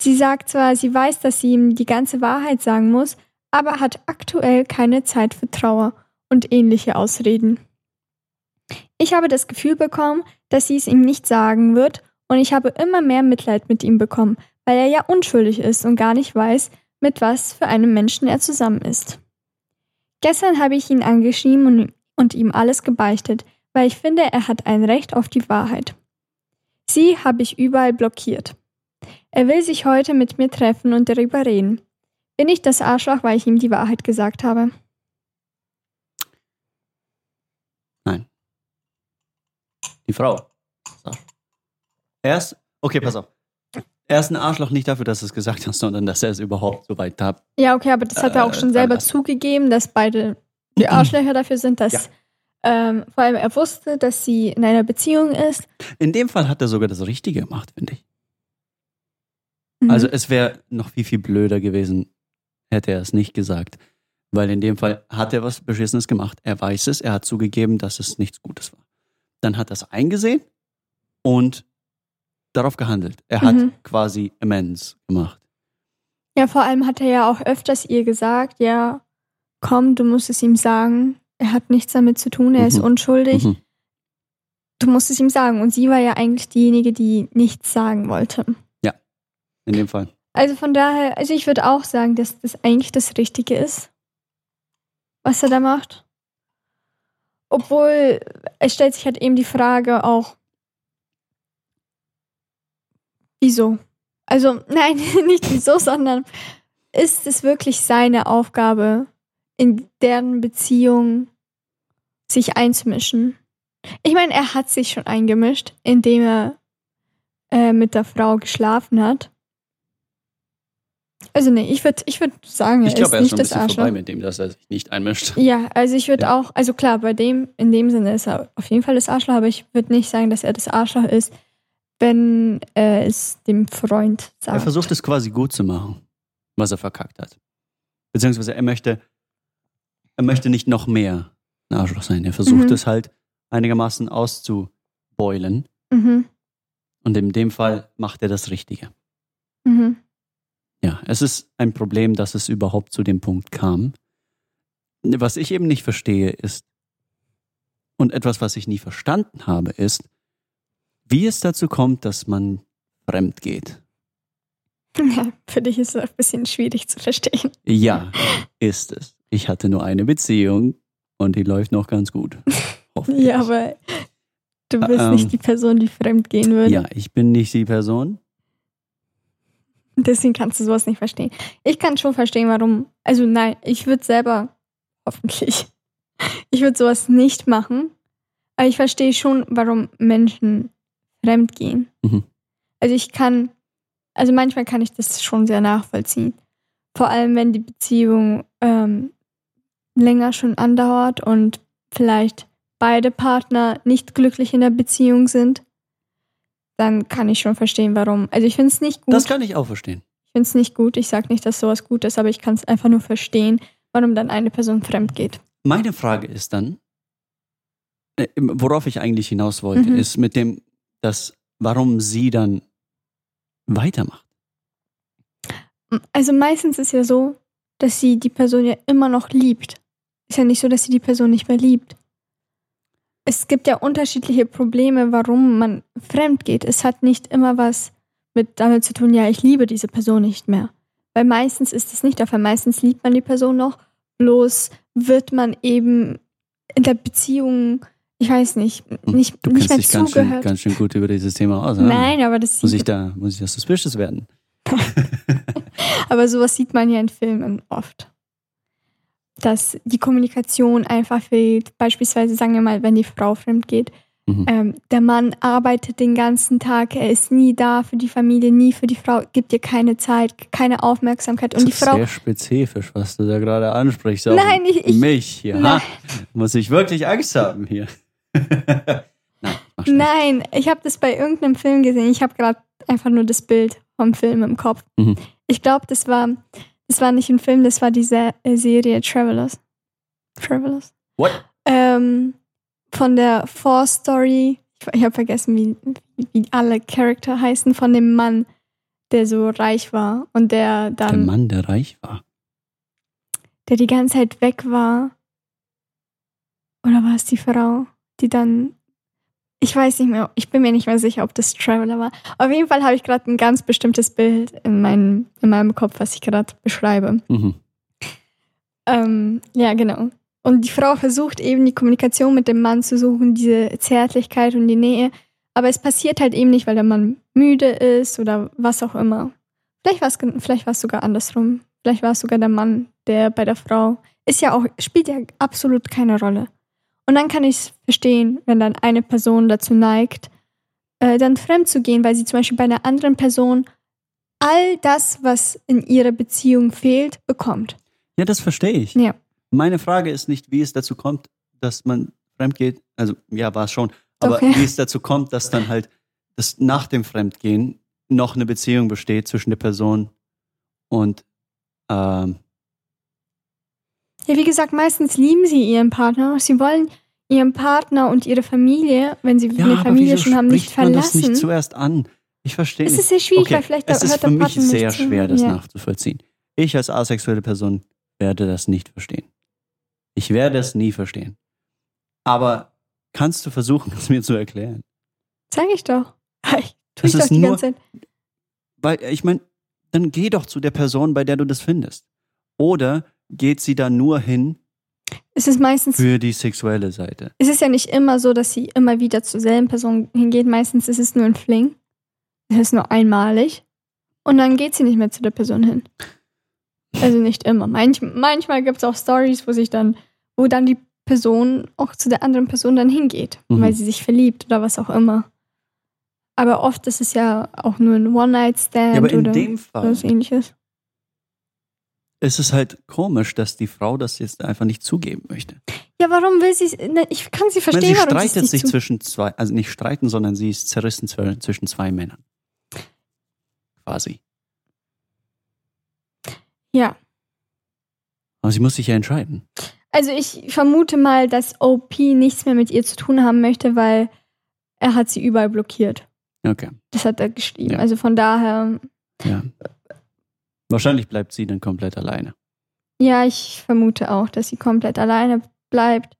Sie sagt zwar, sie weiß, dass sie ihm die ganze Wahrheit sagen muss, aber hat aktuell keine Zeit für Trauer und ähnliche Ausreden. Ich habe das Gefühl bekommen, dass sie es ihm nicht sagen wird und ich habe immer mehr Mitleid mit ihm bekommen, weil er ja unschuldig ist und gar nicht weiß, mit was für einem Menschen er zusammen ist. Gestern habe ich ihn angeschrieben und, und ihm alles gebeichtet, weil ich finde, er hat ein Recht auf die Wahrheit. Sie habe ich überall blockiert. Er will sich heute mit mir treffen und darüber reden. Bin ich das Arschloch, weil ich ihm die Wahrheit gesagt habe? Nein. Die Frau. So. Erst, okay, pass auf. Er ist ein Arschloch nicht dafür, dass du es gesagt hast, sondern dass er es überhaupt so weit hat. Ja, okay, aber das hat er auch Äh, schon selber anders. zugegeben, dass beide die Arschlöcher dafür sind, dass Ja. ähm, vor allem er wusste, dass sie in einer Beziehung ist. In dem Fall hat er sogar das Richtige gemacht, finde ich. Mhm. Also es wäre noch viel, viel blöder gewesen, hätte er es nicht gesagt. Weil in dem Fall hat er was Beschissenes gemacht. Er weiß es, er hat zugegeben, dass es nichts Gutes war. Dann hat er es eingesehen und darauf gehandelt. Er hat Mhm. quasi Amends gemacht. Ja, vor allem hat er ja auch öfters ihr gesagt, ja, komm, du musst es ihm sagen. Er hat nichts damit zu tun, er ist Mhm. unschuldig. Mhm. Du musst es ihm sagen. Und sie war ja eigentlich diejenige, die nichts sagen wollte. In dem Fall. Also von daher, also ich würde auch sagen, dass das eigentlich das Richtige ist, was er da macht. Obwohl, es stellt sich halt eben die Frage auch, wieso? Also, [LAUGHS] nein, nicht wieso, sondern ist es wirklich seine Aufgabe, in deren Beziehung sich einzumischen? Ich meine, er hat sich schon eingemischt, indem er äh, mit der Frau geschlafen hat. Also nee, ich würde ich würd sagen, er Ich glaube, ist er ist nicht das Arschloch. vorbei mit dem, dass er sich nicht einmischt. Ja, also ich würde Ja. auch, also klar, bei dem, in dem Sinne ist er auf jeden Fall das Arschloch, aber ich würde nicht sagen, dass er das Arschloch ist, wenn er es dem Freund Er sagt. versucht es quasi gut zu machen, was er verkackt hat. Beziehungsweise er möchte, er möchte nicht noch mehr ein Arschloch sein. Er versucht Mhm. es halt einigermaßen auszubeulen. Mhm, Und in dem Fall macht er das Richtige. Es ist ein Problem, dass es überhaupt zu dem Punkt kam. Was ich eben nicht verstehe ist, und etwas, was ich nie verstanden habe, ist, wie es dazu kommt, dass man fremd geht. [LAUGHS] Ja, für dich ist es ein bisschen schwierig zu verstehen. Ja, ist es. Ich hatte nur eine Beziehung und die läuft noch ganz gut. [LAUGHS] Hoffe ich. Ja, aber du bist Ähm, nicht die Person, die fremd gehen würde. Ja, ich bin nicht die Person. Deswegen kannst du sowas nicht verstehen. Ich kann schon verstehen, warum. Also nein, ich würde selber, hoffentlich, [LAUGHS] ich würde sowas nicht machen. Aber ich verstehe schon, warum Menschen fremd gehen. Mhm. Also ich kann, also manchmal kann ich das schon sehr nachvollziehen. Vor allem, wenn die Beziehung ähm, länger schon andauert und vielleicht beide Partner nicht glücklich in der Beziehung sind, dann kann ich schon verstehen, warum. Also ich finde es nicht gut. Das kann ich auch verstehen. Ich finde es nicht gut. Ich sage nicht, dass sowas gut ist, aber ich kann es einfach nur verstehen, warum dann eine Person fremd geht. Meine Frage ist dann, äh, worauf ich eigentlich hinaus wollte, Mhm. ist mit dem, dass, warum sie dann weitermacht. Also meistens ist ja so, dass sie die Person ja immer noch liebt. Ist ja nicht so, dass sie die Person nicht mehr liebt. Es gibt ja unterschiedliche Probleme, warum man fremd geht. Es hat nicht immer was mit damit zu tun, ja, ich liebe diese Person nicht mehr. Weil meistens ist es nicht der Fall. Meistens liebt man die Person noch, bloß wird man eben in der Beziehung, ich weiß nicht, nicht, Hm, Du nicht mehr dich ganz schön, zugehört. ganz schön gut über dieses Thema aus. ja? Nein, aber das Muss ich da, muss ich da suspicious werden? [LAUGHS] Aber sowas sieht man ja in Filmen oft. Dass die Kommunikation einfach fehlt. Beispielsweise, sagen wir mal, wenn die Frau fremd geht. Mhm. Ähm, der Mann arbeitet den ganzen Tag, er ist nie da für die Familie, nie für die Frau, gibt ihr keine Zeit, keine Aufmerksamkeit. Und die das ist Frau. sehr spezifisch, was du da gerade ansprichst. Nein, ich- ich- mich hier. Nein. Muss ich wirklich Angst haben hier? [LAUGHS] Nein, ich habe das bei irgendeinem Film gesehen. Ich habe gerade einfach nur das Bild vom Film im Kopf. Mhm. Ich glaube, das war, das war nicht ein Film, das war die Se äh, Serie Travelers. Travelers? What? Ähm, von der Vorstory, ich, ich habe vergessen, wie, wie, alle Charakter heißen, von dem Mann, der so reich war und der Der dann, Mann, der reich war. der die ganze Zeit weg war. Oder war es die Frau, die dann Ich weiß nicht mehr, ich bin mir nicht mehr sicher, ob das Traveler war. Auf jeden Fall habe ich gerade ein ganz bestimmtes Bild in, meinem in meinem Kopf, was ich gerade beschreibe. Mhm. Ähm, ja, genau. Und die Frau versucht eben die Kommunikation mit dem Mann zu suchen, diese Zärtlichkeit und die Nähe. Aber es passiert halt eben nicht, weil der Mann müde ist oder was auch immer. Vielleicht war es vielleicht war's sogar andersrum. Vielleicht war es sogar der Mann, der bei der Frau ist ja auch, spielt ja absolut keine Rolle. Und dann kann ich es verstehen, wenn dann eine Person dazu neigt, äh, dann fremd zu gehen, weil sie zum Beispiel bei einer anderen Person all das, was in ihrer Beziehung fehlt, bekommt. Ja, das verstehe ich. Ja. Meine Frage ist nicht, wie es dazu kommt, dass man fremd geht. Also, ja, war es schon. Aber ja. wie es dazu kommt, dass dann halt dass nach dem Fremdgehen noch eine Beziehung besteht zwischen der Person und ähm, Ja, wie gesagt, meistens lieben sie ihren Partner. Sie wollen ihren Partner und ihre Familie, wenn sie ja, eine Familie schon haben, nicht spricht man das verlassen. nicht zuerst an? Ich verstehe es nicht. ist sehr schwierig, Okay, weil vielleicht es ist hört für der mich Partner sehr schwer, das ja. nachzuvollziehen. Ich als asexuelle Person werde das nicht verstehen. Ich werde es nie verstehen. Aber kannst du versuchen, [LAUGHS] es mir zu erklären? Sag ich doch. [LAUGHS] Ich tu Das ich doch die nur- ganze Zeit. Weil, ich meine, dann geh doch zu der Person, bei der du das findest. Oder geht sie da nur hin Es ist meistens, für die sexuelle Seite? es ist ja nicht immer so, dass sie immer wieder zur selben Person hingeht. Meistens ist es nur ein Fling. Es ist nur einmalig. Und dann geht sie nicht mehr zu der Person hin. Also nicht immer. Manch, manchmal gibt es auch Stories, wo sich dann, wo dann die Person auch zu der anderen Person dann hingeht, Mhm. weil sie sich verliebt oder was auch immer. Aber oft ist es ja auch nur ein One-Night-Stand Ja, oder dem Fall was ähnliches. ist es halt komisch, dass die Frau das jetzt einfach nicht zugeben möchte. Ja, warum will sie ne, Ich kann sie Ich meine, verstehen, sie warum sie es streitet sich zwischen zwei, also nicht streiten, sondern sie ist zerrissen zw- zwischen zwei Männern. Quasi. Ja. Aber sie muss sich ja entscheiden. Also ich vermute mal, dass OP nichts mehr mit ihr zu tun haben möchte, weil er hat sie überall blockiert. Okay. Das hat er geschrieben. Ja. Also von daher, Ja. Wahrscheinlich bleibt sie dann komplett alleine. ja, ich vermute auch, dass sie komplett alleine bleibt.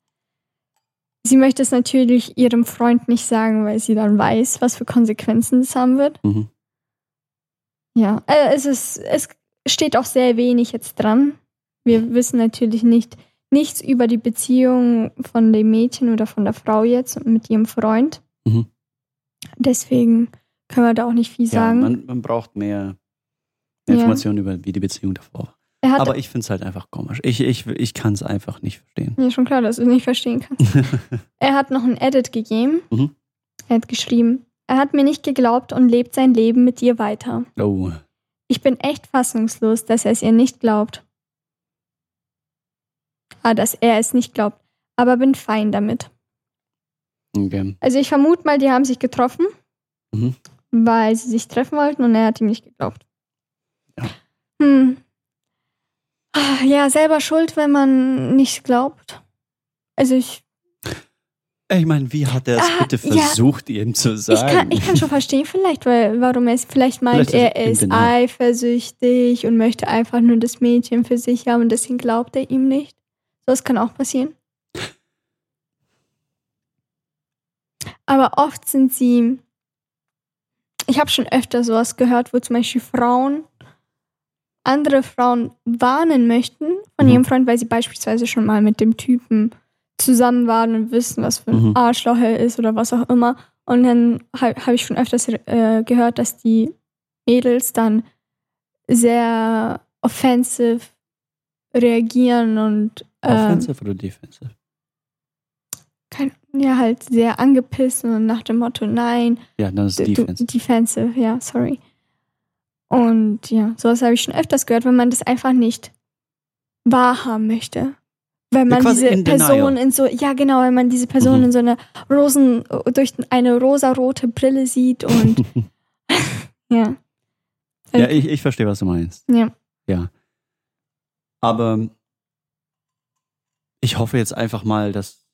Sie möchte es natürlich ihrem Freund nicht sagen, weil sie dann weiß, was für Konsequenzen es haben wird. Mhm. Ja, äh, es ist, es steht auch sehr wenig jetzt dran. Wir wissen natürlich nicht nichts über die Beziehung von dem Mädchen oder von der Frau jetzt mit ihrem Freund. Mhm. Deswegen können wir da auch nicht viel Ja, sagen. man, man braucht mehr Ja. Informationen über, wie die Beziehung davor war. er Aber ich finde es halt einfach komisch. Ich, ich, ich kann es einfach nicht verstehen. mir schon klar, dass du es nicht verstehen kannst. [LAUGHS] er hat noch ein Edit gegeben. Mhm. Er hat geschrieben, er hat mir nicht geglaubt und lebt sein Leben mit dir weiter. Oh. Ich bin echt fassungslos, dass er es ihr nicht glaubt. Ah, dass er es nicht glaubt. Aber bin fein damit. Okay. Also ich vermute mal, die haben sich getroffen, Mhm. weil sie sich treffen wollten und er hat ihm nicht geglaubt. Ja. Hm. Ah, Ja, selber schuld, wenn man nicht glaubt. Also ich, Ich meine, wie hat er es Ah, bitte ja. versucht, ihm zu ich, sagen? kann, ich kann schon verstehen, vielleicht, weil warum er es, vielleicht meint Vielleicht ist er, ist Denial. eifersüchtig und möchte einfach nur das Mädchen für sich haben und deswegen glaubt er ihm nicht. So, das kann auch passieren. Aber oft sind sie. Ich habe schon öfter sowas gehört, wo zum Beispiel Frauen andere Frauen warnen möchten von Mhm. ihrem Freund, weil sie beispielsweise schon mal mit dem Typen zusammen waren und wissen, was für ein Mhm. Arschloch er ist oder was auch immer. Und dann habe hab ich schon öfters äh, gehört, dass die Mädels dann sehr offensive reagieren und ähm, Offensive oder defensive? kein, ja halt sehr angepisst und nach dem Motto nein, Ja, dann ist defensive. defensive, ja, sorry. Und ja, sowas habe ich schon öfters gehört, wenn man das einfach nicht wahrhaben möchte. Wenn man quasi diese in Person in so, ja genau, wenn man diese Person Mhm. in so einer Rosen, durch eine rosarote Brille sieht und [LAUGHS] ja. ja, ich, ich verstehe, was du meinst. Ja. Ja. Aber ich hoffe jetzt einfach mal, dass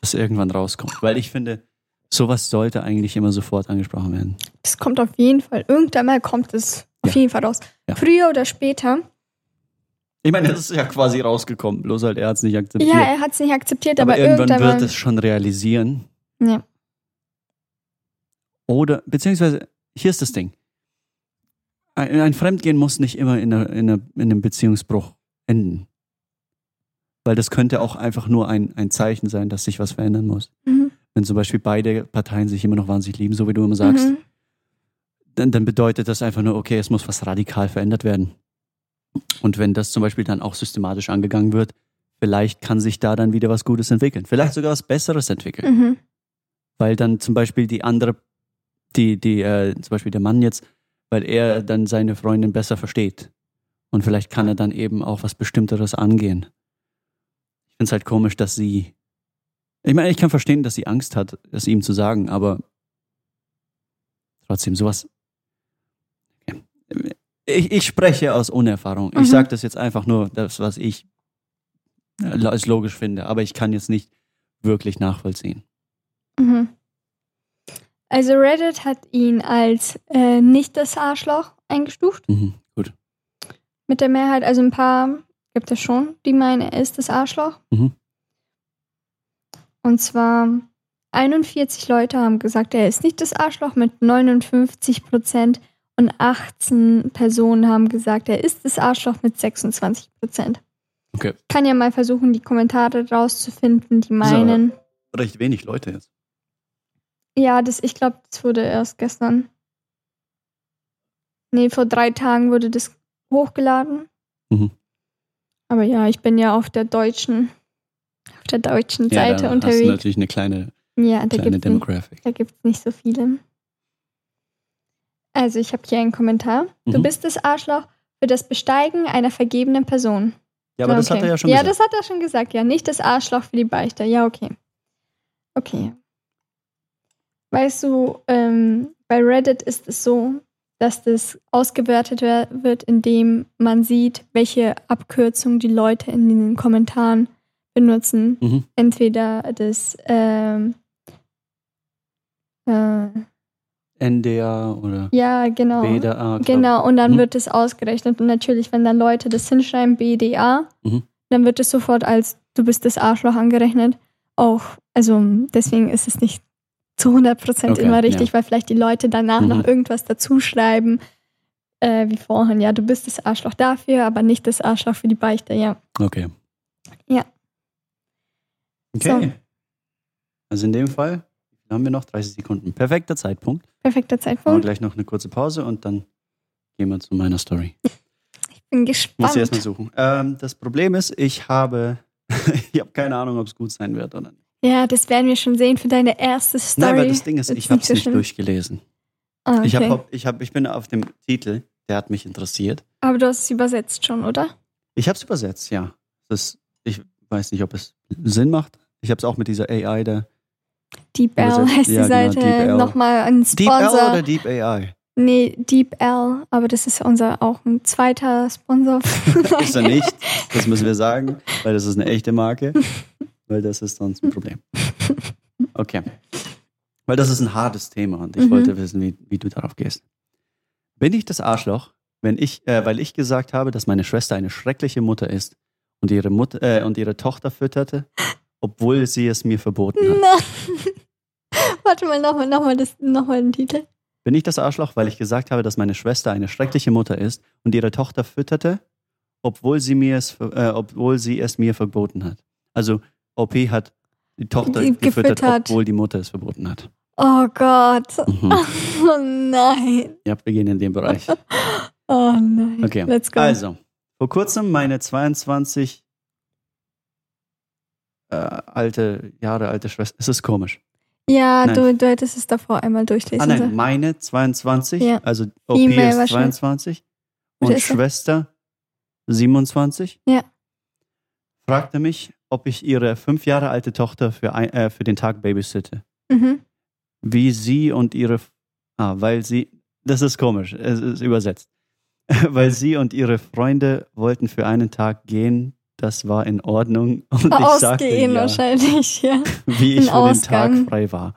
das irgendwann rauskommt. Weil ich finde, sowas sollte eigentlich immer sofort angesprochen werden. Das kommt auf jeden Fall. Irgendwann mal kommt es auf Ja. jeden Fall raus. Ja. Früher oder später. Ich meine, das ist ja quasi rausgekommen, bloß halt er hat es nicht akzeptiert. Ja, er hat es nicht akzeptiert, aber, aber, irgendwann irgendwann wird es schon realisieren. Ja. Oder, beziehungsweise, hier ist das Ding. Ein, ein Fremdgehen muss nicht immer in, einer, in, einer, in einem Beziehungsbruch enden. Weil das könnte auch einfach nur ein, ein Zeichen sein, dass sich was verändern muss. Mhm. Wenn zum Beispiel beide Parteien sich immer noch wahnsinnig lieben, so wie du immer sagst, Mhm. dann, dann bedeutet das einfach nur, okay, es muss was radikal verändert werden. Und wenn das zum Beispiel dann auch systematisch angegangen wird, vielleicht kann sich da dann wieder was Gutes entwickeln. Vielleicht sogar was Besseres entwickeln. Mhm. Weil dann zum Beispiel die andere, die, die, äh, zum Beispiel der Mann jetzt, weil er dann seine Freundin besser versteht. Und vielleicht kann er dann eben auch was Bestimmteres angehen. Ich finde es halt komisch, dass sie. Ich meine, ich kann verstehen, dass sie Angst hat, es ihm zu sagen, aber trotzdem sowas. Ich, ich spreche aus Unerfahrung. Ich Mhm. sage das jetzt einfach nur, das, was ich äh, als logisch finde, aber ich kann jetzt nicht wirklich nachvollziehen. Mhm. Also Reddit hat ihn als äh, nicht das Arschloch eingestuft. Mhm, gut. Mit der Mehrheit, also ein paar gibt es schon, die meinen, er ist das Arschloch. Mhm. Und zwar 41 Leute haben gesagt, er ist nicht das Arschloch mit 59 Prozent und 18 Personen haben gesagt, er ist das Arschloch mit 26 Prozent. Okay. Ich kann ja mal versuchen, die Kommentare rauszufinden, die meinen. Recht wenig Leute jetzt. Ja, das, ich glaube, das wurde erst gestern. Nee, vor drei Tagen wurde das hochgeladen. Mhm. Aber ja, ich bin ja auf der deutschen, auf der deutschen Ja, Seite da hast du unterwegs. natürlich eine kleine, Ja, da kleine gibt es Demographic. da gibt's nicht so viele. Also, ich habe hier einen Kommentar. Du Mhm. bist das Arschloch für das Besteigen einer vergebenen Person. Ja, aber das okay. hat er ja schon Ja, gesagt. das hat er schon gesagt. Ja, nicht das Arschloch für die Beichte. Ja, okay. Okay. Weißt du, ähm, bei Reddit ist es so, dass das ausgewertet wer- wird, indem man sieht, welche Abkürzung die Leute in den Kommentaren benutzen. Mhm. Entweder das ähm, äh, NDA oder ja, genau. BDA. glaub- Genau, und dann Mhm. wird es ausgerechnet. Und natürlich, wenn dann Leute das hinschreiben, BDA, Mhm. dann wird es sofort als du bist das Arschloch angerechnet. Auch, also deswegen ist es nicht zu 100% Okay, immer richtig, weil vielleicht die Leute danach Mhm. noch irgendwas dazu schreiben, äh, wie vorhin. Ja, du bist das Arschloch dafür, aber nicht das Arschloch für die Beichte, ja. Okay. Okay. So. Also in dem Fall haben wir noch 30 Sekunden. Perfekter Zeitpunkt. Perfekter Zeitpunkt. gleich noch eine kurze Pause und dann gehen wir zu meiner Story. [LAUGHS] Bin Muss ich erstmal gespannt. suchen. Ähm, das Problem ist, ich habe, [LAUGHS] ich habe keine Ahnung, ob es gut sein wird oder nicht. Ja, das werden wir schon sehen für deine erste Story. Nein, weil das Ding ist, Wird's ich habe es nicht schlimm. durchgelesen. Ah, okay. Ich, hab, ich, hab, ich bin auf dem Titel, der hat mich interessiert. aber du hast es übersetzt schon, oder? Ich habe es übersetzt, ja. Das, ich weiß nicht, ob es Sinn macht. Ich habe es auch mit dieser AI da. Deep L heißt die ja, genau, Seite. L. Nochmal ein Deep L Sponsor. oder Deep AI? Nee, Deep L, aber das ist unser auch ein zweiter Sponsor. [LAUGHS] Ist er nicht. [LAUGHS] Das müssen wir sagen, weil das ist eine echte Marke. Weil das ist sonst ein Problem. Okay. Weil das ist ein hartes Thema und ich Mhm. wollte wissen, wie, wie du darauf gehst. Bin ich das Arschloch, wenn ich, äh, weil ich gesagt habe, dass meine Schwester eine schreckliche Mutter ist und ihre Mutter äh, und ihre Tochter fütterte, obwohl sie es mir verboten hat? Nein. [LAUGHS] Warte mal, nochmal noch mal das- noch mal den Titel. Bin ich das Arschloch, weil ich gesagt habe, dass meine Schwester eine schreckliche Mutter ist und ihre Tochter fütterte, obwohl sie, mir es, äh, obwohl sie es mir verboten hat? Also OP hat die Tochter Die gefüttert, gefüttert. obwohl die Mutter es verboten hat. Oh Gott. Mhm. [LAUGHS] Oh nein. Ja, wir gehen in den Bereich. [LAUGHS] Oh nein. Okay. Let's go. Also, vor kurzem meine 22 äh, alte, Jahre alte Schwester. Es ist komisch. ja, nein. du, du hättest es davor einmal durchlesen Ah nein, sollen. meine 22, Ja. also OP ist wahrscheinlich. 22 Oder und ist er- Schwester 27. Ja. Fragte mich, ob ich ihre fünf Jahre alte Tochter für, ein, äh, für den Tag babysitte. Mhm. Wie sie und ihre, ah, weil sie, das ist komisch, es ist übersetzt. [LAUGHS] weil sie und ihre Freunde wollten für einen Tag gehen, das war in Ordnung. [LAUGHS] Und ich sagte Ausgehen ja, wahrscheinlich, ja. wie ich für den Tag frei war.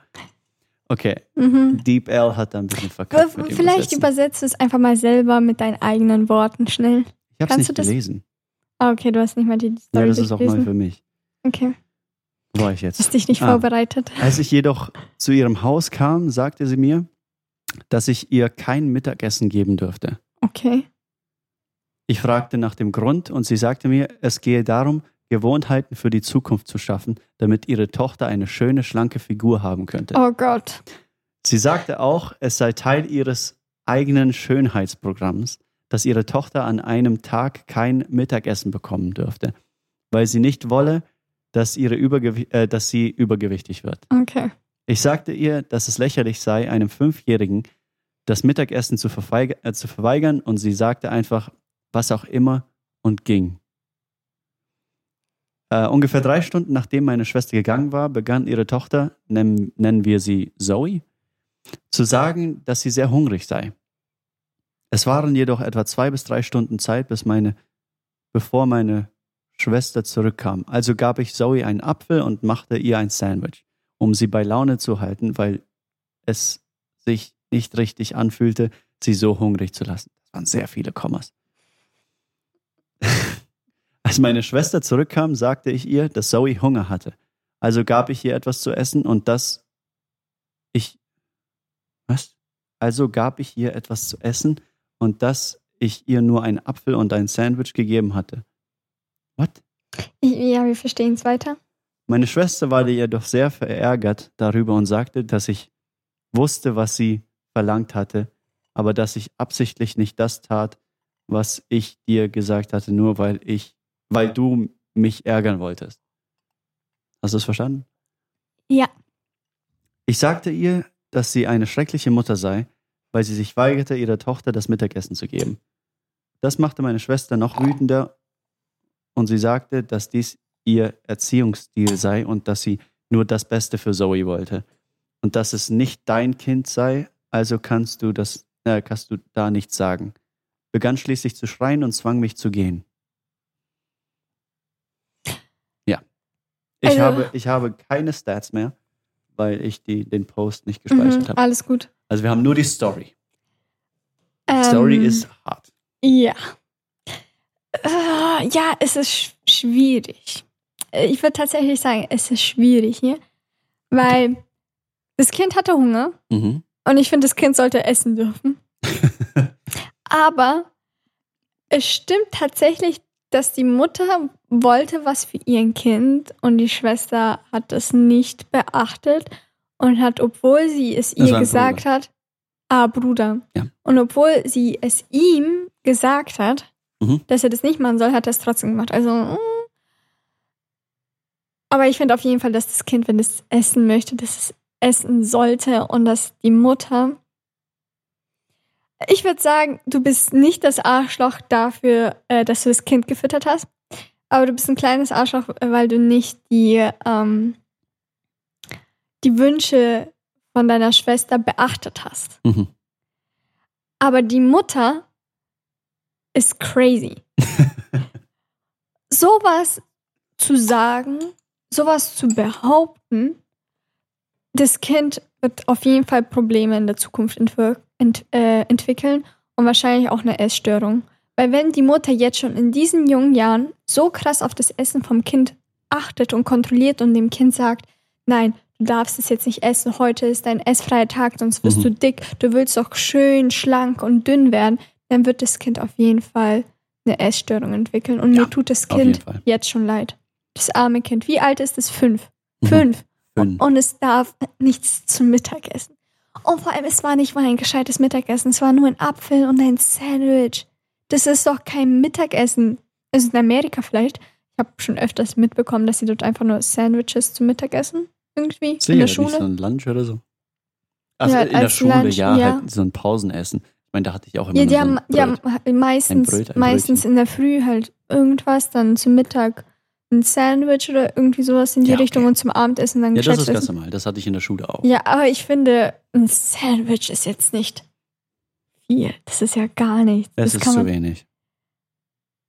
Okay, Mhm. Deep L hat da ein bisschen verkackt dem Vielleicht übersetzt es einfach mal selber mit deinen eigenen Worten schnell. Ich habe es nicht du gelesen. Ah, okay, du hast nicht mal die Story Ja, das ist auch neu für mich. Okay, Wo war ich hast jetzt? dich nicht Ah. vorbereitet. Als ich jedoch zu ihrem Haus kam, sagte sie mir, dass ich ihr kein Mittagessen geben dürfte. Okay. Ich fragte nach dem Grund und sie sagte mir, es gehe darum, Gewohnheiten für die Zukunft zu schaffen, damit ihre Tochter eine schöne, schlanke Figur haben könnte. Oh Gott. Sie sagte auch, es sei Teil ihres eigenen Schönheitsprogramms, dass ihre Tochter an einem Tag kein Mittagessen bekommen dürfte, weil sie nicht wolle, dass, ihre Übergew äh, dass sie übergewichtig wird. Okay. Ich sagte ihr, dass es lächerlich sei, einem Fünfjährigen das Mittagessen zu, verweig äh, zu verweigern und sie sagte einfach, was auch immer und ging. Äh, ungefähr drei Stunden nachdem meine Schwester gegangen war, begann ihre Tochter, nennen, nennen wir sie Zoe, zu sagen, dass sie sehr hungrig sei. Es waren jedoch etwa zwei bis drei Stunden Zeit, bis meine, bevor meine Schwester zurückkam. Also gab ich Zoe einen Apfel und machte ihr ein Sandwich, um sie bei Laune zu halten, weil es sich nicht richtig anfühlte, sie so hungrig zu lassen. Das waren sehr viele Kommas. [LAUGHS] Als meine Schwester zurückkam, sagte ich ihr, dass Zoe Hunger hatte. Also gab ich ihr etwas zu essen und dass ich. Was? Also gab ich ihr etwas zu essen und dass ich ihr nur einen Apfel und ein Sandwich gegeben hatte. What? Ja, wir verstehen es weiter. Meine Schwester war jedoch sehr verärgert darüber und sagte, dass ich wusste, was sie verlangt hatte, aber dass ich absichtlich nicht das tat, was ich dir gesagt hatte, nur weil ich, weil du mich ärgern wolltest. Hast du es verstanden? Ja. Ich sagte ihr, dass sie eine schreckliche Mutter sei, weil sie sich weigerte, ihrer Tochter das Mittagessen zu geben. Das machte meine Schwester noch wütender und sie sagte, dass dies ihr Erziehungsstil sei und dass sie nur das Beste für Zoe wollte und dass es nicht dein Kind sei, also kannst du das, äh, kannst du da nichts sagen. Begann schließlich zu schreien und zwang mich zu gehen. Ja. Ich, Also- habe, ich habe keine Stats mehr, weil ich die, den Post nicht gespeichert Mhm, habe. alles gut. Also wir haben nur die Story. Die Ähm, Story ist hart. Ja. Äh, ja, es ist sch schwierig. Äh, Ich würde tatsächlich sagen, es ist schwierig hier, weil das Kind hatte Hunger Mhm. und ich finde, das Kind sollte essen dürfen. [LAUGHS] Aber es stimmt tatsächlich, dass die Mutter wollte was für ihr Kind und die Schwester hat das nicht beachtet und hat, obwohl sie es Das ihr gesagt Bruder. hat, ah, Bruder. Ja. Und obwohl sie es ihm gesagt hat, Mhm. dass er das nicht machen soll, hat er es trotzdem gemacht. Also, mm. aber ich finde auf jeden Fall, dass das Kind, wenn es essen möchte, dass es essen sollte und dass die Mutter. Ich würde sagen, du bist nicht das Arschloch dafür, äh, dass du das Kind gefüttert hast, aber du bist ein kleines Arschloch, weil du nicht die, ähm, die Wünsche von deiner Schwester beachtet hast. Mhm. Aber die Mutter ist crazy. [LAUGHS] sowas zu sagen, sowas zu behaupten, das Kind wird auf jeden Fall Probleme in der Zukunft entwir ent äh, entwickeln und wahrscheinlich auch eine Essstörung. Weil wenn die Mutter jetzt schon in diesen jungen Jahren so krass auf das Essen vom Kind achtet und kontrolliert und dem Kind sagt, nein, du darfst es jetzt nicht essen, heute ist dein essfreier Tag, sonst wirst Mhm. du dick, du willst doch schön, schlank und dünn werden, dann wird das Kind auf jeden Fall eine Essstörung entwickeln. Und Ja, mir tut das Kind jetzt schon leid. Das arme Kind. Wie alt ist es? Fünf. Mhm. Fünf. Fünf. Und es darf nichts zum Mittag essen. Und vor allem, es war nicht mal ein gescheites Mittagessen. Es war nur ein Apfel und ein Sandwich. Das ist doch kein Mittagessen. Also in Amerika vielleicht. Ich habe schon öfters mitbekommen, dass sie dort einfach nur Sandwiches zum Mittagessen irgendwie in Sicher, der nicht so Schule. ein Lunch oder so. Also Ja, in der Schule, Lunch, ja, ja. halt so ein Pausenessen. Ich meine, da hatte ich auch immer Ja, die so haben, die haben Bröt. meistens, Bröt, ein meistens in der Früh halt irgendwas, dann zum Mittag ein Sandwich oder irgendwie sowas in die Ja, okay. Richtung und zum Abendessen dann Ja, das ist ganz normal. Das hatte ich in der Schule auch. Ja, aber ich finde, ein Sandwich ist jetzt nicht viel. Das ist ja gar nichts. Es das ist zu wenig.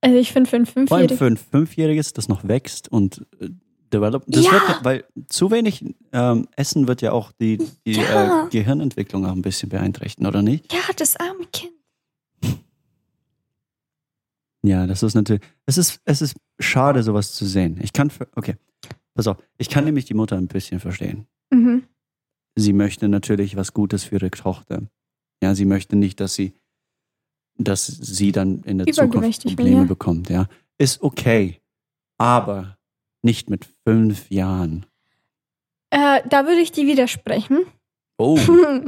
also ich finde für ein Vor allem Fünfjähriges. für ein Fünfjähriges, das noch wächst und äh, develop. Das Ja. wird, weil zu wenig ähm, Essen wird ja auch die, die Ja. äh, Gehirnentwicklung auch ein bisschen beeinträchtigen, oder nicht? Ja, das arme Kind. Ja, das ist natürlich. Es ist, es ist schade, sowas zu sehen. Ich kann. Okay, pass auf. Ich kann nämlich die Mutter ein bisschen verstehen. Mhm. Sie möchte natürlich was Gutes für ihre Tochter. Ja, sie möchte nicht, dass sie, dass sie dann in der Zukunft Probleme ja. bekommt. Ja, ist okay, aber nicht mit fünf Jahren. Äh, da würde ich dir widersprechen. Oh,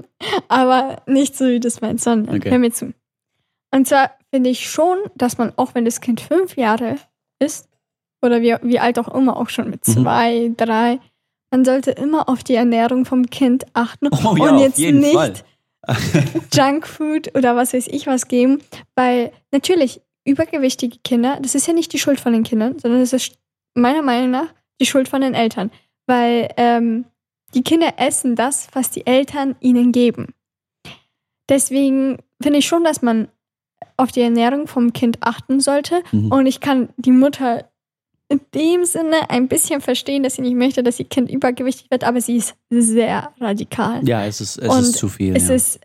[LAUGHS] Aber nicht so, wie das meinst, sondern Okay. hör mir zu. Und zwar finde ich schon, dass man, auch wenn das Kind fünf Jahre ist, oder wie, wie alt auch immer, auch schon mit Mhm. zwei, drei, man sollte immer auf die Ernährung vom Kind achten [LAUGHS] oh ja, und jetzt nicht. [LAUGHS] Junkfood oder was weiß ich was geben, weil natürlich übergewichtige Kinder, das ist ja nicht die Schuld von den Kindern, sondern das ist meiner Meinung nach die Schuld von den Eltern, weil ähm, die Kinder essen das, was die Eltern ihnen geben. Deswegen finde ich schon, dass man auf die Ernährung vom Kind achten sollte Mhm. und ich kann die Mutter in dem Sinne ein bisschen verstehen, dass sie nicht möchte, dass ihr Kind übergewichtig wird, aber sie ist sehr radikal. Ja, es ist, es Und ist zu viel. Es ja. ist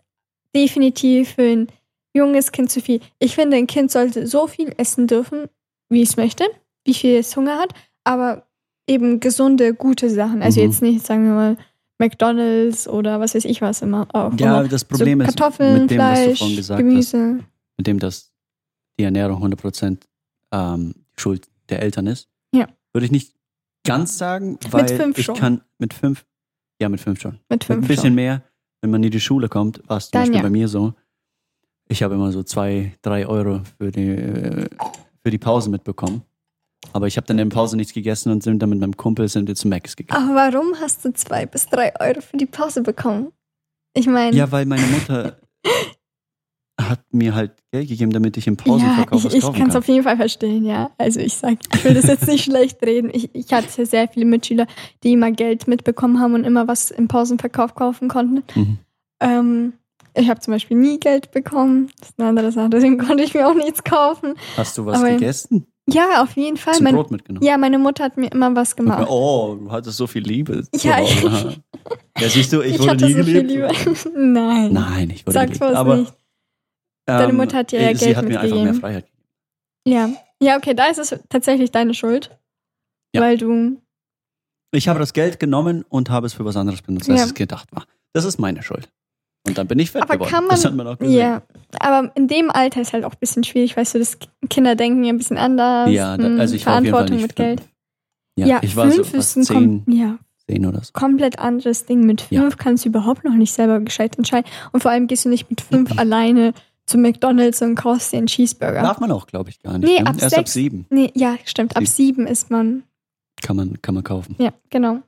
definitiv für ein junges Kind zu viel. Ich finde, ein Kind sollte so viel essen dürfen, wie es möchte, wie viel es Hunger hat, aber eben gesunde, gute Sachen. Also Mhm. jetzt nicht, sagen wir mal, McDonalds oder was weiß ich was immer auch. ja, immer. das Problem so ist Kartoffeln, mit dem, was du Fleisch, vorhin gesagt hast, Gemüse. Mit dem, dass die Ernährung 100% ähm, Schuld der Eltern ist. Ja. Würde ich nicht ganz sagen, weil fünf ich schon. kann mit fünf, ja, mit fünf schon. Mit Mit fünf ein bisschen schon. mehr, wenn man in die Schule kommt, war es zum Dann Beispiel ja. bei mir so. Ich habe immer so zwei, drei Euro für die, für die Pause mitbekommen. Aber ich habe dann in der Pause nichts gegessen und sind dann mit meinem Kumpel sind wir zu Max gegangen. Aber warum hast du zwei bis drei Euro für die Pause bekommen? Ich meine, Ja, weil meine Mutter hat mir halt Geld gegeben, damit ich im Ja, Pausenverkauf ich, was ich kaufen kann es kann. auf jeden Fall verstehen, ja. Also ich sag, ich will das jetzt nicht [LAUGHS] schlecht reden. Ich, ich hatte sehr viele Mitschüler, die immer Geld mitbekommen haben und immer was im Pausenverkauf kaufen konnten. Mhm. Ähm, ich habe zum Beispiel nie Geld bekommen. Das ist eine andere Sache, deswegen konnte ich mir auch nichts kaufen. Hast du was Aber- gegessen? Ja, auf jeden Fall. Zum Mein, Brot mitgenommen? ja, meine Mutter hat mir immer was gemacht. Oh, du hattest so viel Liebe. Ja, ha? ja, siehst du, ich, wurde hatte nie so viel geliebt. Liebe. [LAUGHS] Nein, Nein, ich wurde sag geliebt. Aber nicht. Deine ähm, Mutter hat dir ja sie Geld hat mir einfach mehr mitgegeben. Freiheit gegeben. Ja. ja, okay, da ist es tatsächlich deine Schuld. Ja. Weil du Ich habe das Geld genommen und habe es für was anderes benutzt, als Ja. es gedacht war. Das ist meine Schuld. Und dann bin ich fett Aber geworden. kann man- das hat man auch gesehen. Ja, aber in dem Alter ist halt auch ein bisschen schwierig, weißt du, das Kinder denken ja ein bisschen anders. Ja, da, hm, also ich Verantwortung nicht mit Geld. fünf. Ja, ich war so fünf fast ist ein zehn, ja, zehn oder so. komplett anderes Ding. Mit Ja. fünf kannst du überhaupt noch nicht selber gescheit entscheiden. Und vor allem gehst du nicht mit fünf [CLEARS THROAT] alleine zu McDonalds und kaufst dir einen Cheeseburger. Darf man auch, glaube ich, gar nicht. Nee, ne? ab Erst ab sechs. sieben Nee, ja, stimmt. Ab Sieb- sieben ist man. kann man, kann man kaufen. Ja, genau.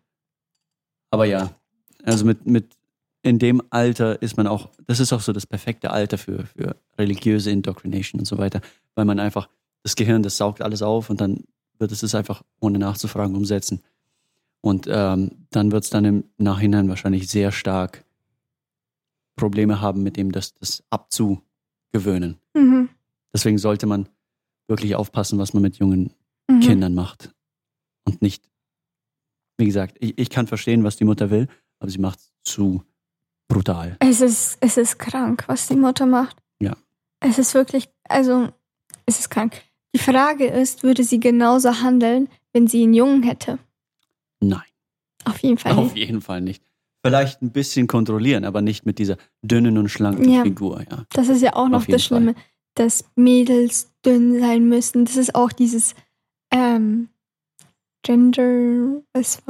Aber ja, also mit, mit in dem Alter ist man auch, das ist auch so das perfekte Alter für, für religiöse Indoctrination und so weiter, weil man einfach, das Gehirn, das saugt alles auf und dann wird es es einfach ohne nachzufragen umsetzen. Und ähm, dann wird es dann im Nachhinein wahrscheinlich sehr stark Probleme haben, mit dem das, das abzugewöhnen. Mhm. Deswegen sollte man wirklich aufpassen, was man mit jungen Mhm. Kindern macht. Und nicht, wie gesagt, ich, ich kann verstehen, was die Mutter will, aber sie macht es zu brutal. Es ist, es ist krank, was die Mutter macht. Ja. Es ist wirklich, also, es ist krank. Die Frage ist, würde sie genauso handeln, wenn sie einen Jungen hätte? Nein, Auf jeden Fall auf nicht. jeden Fall nicht. Vielleicht ein bisschen kontrollieren, aber nicht mit dieser dünnen und schlanken Ja. Figur, ja. Das ist ja auch noch das Schlimme, dass Mädels dünn sein müssen. Das ist auch dieses ähm, Gender, was,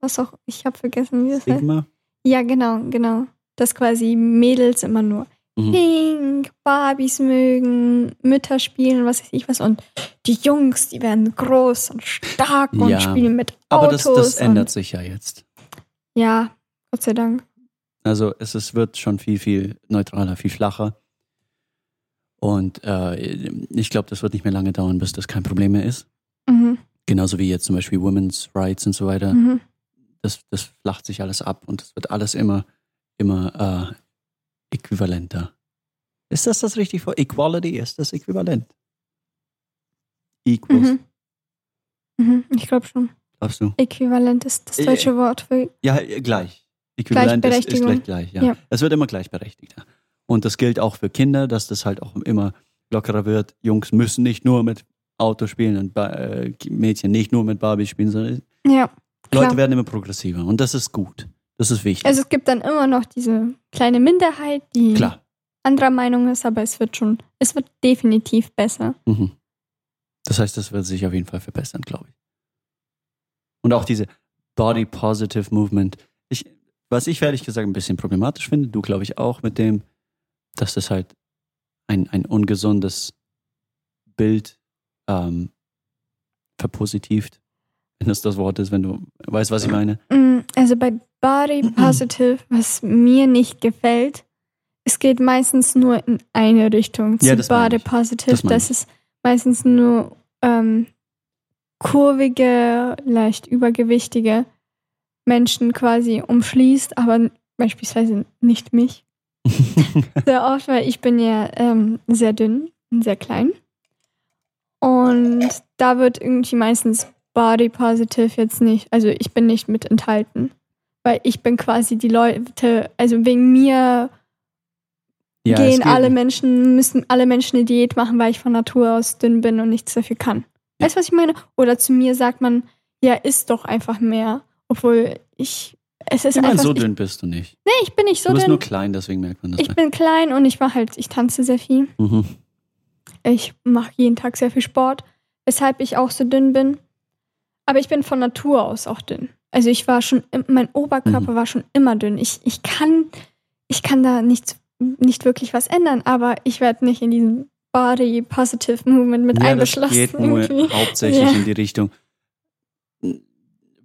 was auch, ich habe vergessen, wie das heißt. Stigma? Ja, genau, genau. Dass quasi Mädels immer nur Mhm. Pink, Barbies mögen, Mütter spielen, was weiß ich was. Und die Jungs, die werden groß und stark und Ja, spielen mit Aber Autos. das, das ändert sich ja jetzt. Ja, Gott sei Dank. Also es ist, wird schon viel, viel neutraler, viel flacher. Und äh, ich glaube, das wird nicht mehr lange dauern, bis das kein Problem mehr ist. Mhm, Genauso wie jetzt zum Beispiel Women's Rights und so weiter. mhm. das, das flacht sich alles ab und es wird alles immer, immer äh, äquivalenter. Ist das das richtig vor? Equality ist das äquivalent? Equals, Mhm. Mhm, ich glaube schon. glaubst du? Äquivalent ist das Äh, deutsche Wort für. Ja, äh, gleich. Äquivalent ist, ist gleich gleich, ja. Ja. Es wird immer gleichberechtigter. Und das gilt auch für Kinder, dass das halt auch immer lockerer wird. Jungs müssen nicht nur mit Auto spielen und ba äh, Mädchen nicht nur mit Barbie spielen, sondern Ja. Leute werden immer progressiver und das ist gut. Das ist wichtig. Also es gibt dann immer noch diese kleine Minderheit, die Klar. anderer Meinung ist, aber es wird schon, es wird definitiv besser. Mhm. Das heißt, das wird sich auf jeden Fall verbessern, glaube ich. Und auch diese Body Positive Movement. Was ich ehrlich gesagt ein bisschen problematisch finde, du glaube ich auch mit dem, dass das halt ein, ein ungesundes Bild ähm, verpositivt, wenn das das Wort ist, wenn du weißt, was ich meine. Mm, Also bei Body [CLEARS THROAT] Positive, was mir nicht gefällt, es geht meistens nur in eine Richtung zu Ja, Body. Positive. Das Das ist meistens nur ähm, kurvige, leicht übergewichtige Menschen quasi umschließt, aber beispielsweise nicht mich. [LAUGHS] Sehr oft, weil ich bin ja ähm, sehr dünn und sehr klein. Und da wird irgendwie meistens Body Positive jetzt nicht, also ich bin nicht mit enthalten. Weil ich bin quasi die Leute, also wegen mir Ja, gehen alle Menschen, müssen alle Menschen eine Diät machen, weil ich von Natur aus dünn bin und nichts dafür kann. Weißt du, was ich meine? Oder zu mir sagt man, ja, isst doch einfach mehr. Obwohl ich, es ist Ich meine, einfach, so ich, dünn bist du nicht. nee, ich bin nicht so du bist dünn. nur klein, deswegen merkt man das. Ich bin klein und ich mache halt, ich tanze sehr viel. mhm. Ich mache jeden Tag sehr viel Sport, weshalb ich auch so dünn bin. Aber ich bin von Natur aus auch dünn. Also ich war schon, mein Oberkörper Mhm. war schon immer dünn. Ich, ich kann, ich kann da nicht, nicht wirklich was ändern, aber ich werde nicht in diesem Body Positive Movement mit ja, das eingeschlossen. geht nur irgendwie. hauptsächlich Ja. in die Richtung,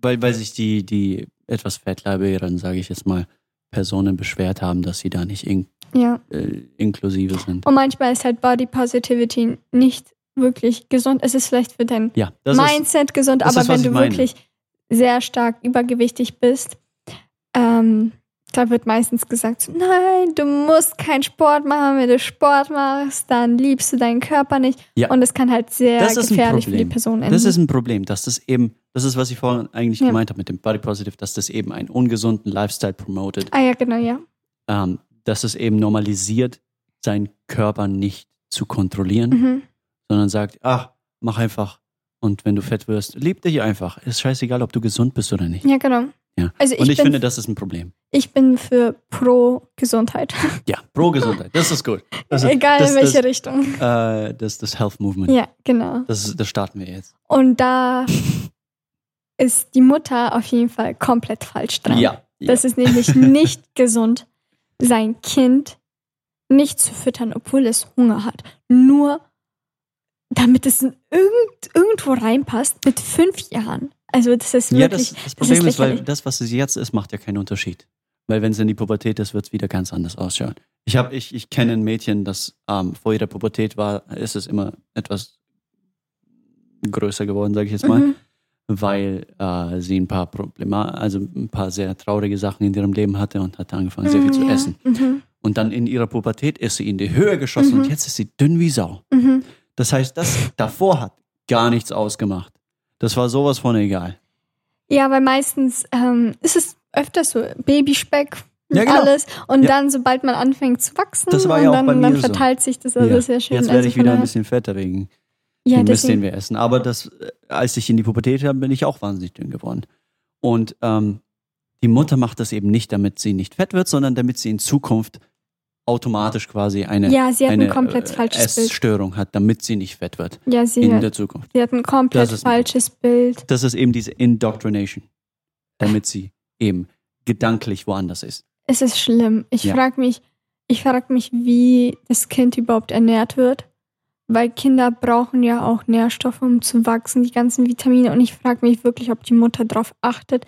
weil, weil sich die, die etwas fettleibigeren, sage ich jetzt mal, Personen beschwert haben, dass sie da nicht in, Ja. äh, inklusive sind. Und manchmal ist halt Body Positivity nicht wirklich gesund. Es ist vielleicht für dein Ja, das ist, Mindset gesund, aber ist, wenn du wirklich sehr stark übergewichtig bist, ähm, da wird meistens gesagt, nein, du musst keinen Sport machen. Wenn du Sport machst, dann liebst du deinen Körper nicht. Ja. Und es kann halt sehr gefährlich für die. Person enden. das ist ein Problem, dass das eben, das ist, was ich vorhin eigentlich Ja. gemeint habe mit dem Body Positive, dass das eben einen ungesunden Lifestyle promotet, ah ja, genau, ja. ähm, dass es eben normalisiert, seinen Körper nicht zu kontrollieren, Mhm. sondern sagt, ach, mach einfach. Und wenn du fett wirst, lieb dich einfach. Ist scheißegal, ob du gesund bist oder nicht. Ja, genau. Ja. Also ich, Und ich bin, finde, das ist ein Problem. ich bin für pro Gesundheit. [LAUGHS] Ja, pro Gesundheit. Das ist gut. Das, Egal das, in welche das, Richtung. äh, das, das Health Movement. Ja, genau. Das, ist- das starten wir jetzt. Und da [LAUGHS] ist die Mutter auf jeden Fall komplett falsch dran. Ja. ja. Das ist nämlich [LAUGHS] nicht gesund, sein Kind nicht zu füttern, obwohl es Hunger hat. Nur damit es in irgend, irgendwo reinpasst mit fünf Jahren. Also das ist Ja, wirklich. das, das Problem ist, weil lächerlich. das, was es jetzt ist, macht ja keinen Unterschied. Weil wenn es in die Pubertät ist, wird es wieder ganz anders ausschauen. Ich, hab, ich, ich kenne ein Mädchen, das ähm, vor ihrer Pubertät war, ist es immer etwas größer geworden, sage ich jetzt mal, Mhm. weil äh, sie ein paar Problema also ein paar sehr traurige Sachen in ihrem Leben hatte und hat angefangen, sehr viel zu Mhm, ja. essen. Mhm. Und dann in ihrer Pubertät ist sie in die Höhe geschossen Mhm. und jetzt ist sie dünn wie Sau. Mhm. Das heißt, das davor hat gar nichts ausgemacht. Das war sowas von egal. Ja, weil meistens ähm, ist es öfters so Babyspeck und Ja, genau. alles. Und Ja. dann, sobald man anfängt zu wachsen, Das war und ja auch dann, bei mir dann so. verteilt sich das. Also Ja. das ist schön. Jetzt werde also ich wieder ein bisschen fetter wegen ja, dem Mist, den wir essen. Aber das, äh, als ich in die Pubertät kam, bin ich auch wahnsinnig dünn geworden. Und ähm, die Mutter macht das eben nicht, damit sie nicht fett wird, sondern damit sie in Zukunft automatisch quasi eine, ja, sie hat eine ein komplett äh, falsches. Essstörung hat, damit sie nicht fett wird Ja, sie in hat, der Zukunft. sie hat ein komplett ist falsches Bild. Das ist eben diese Indoctrination, damit sie eben gedanklich woanders ist. Es ist schlimm. Ich Ja. frage mich, ich frage mich, wie das Kind überhaupt ernährt wird. Weil Kinder brauchen ja auch Nährstoffe, um zu wachsen, die ganzen Vitamine. Und ich frage mich wirklich, ob die Mutter darauf achtet.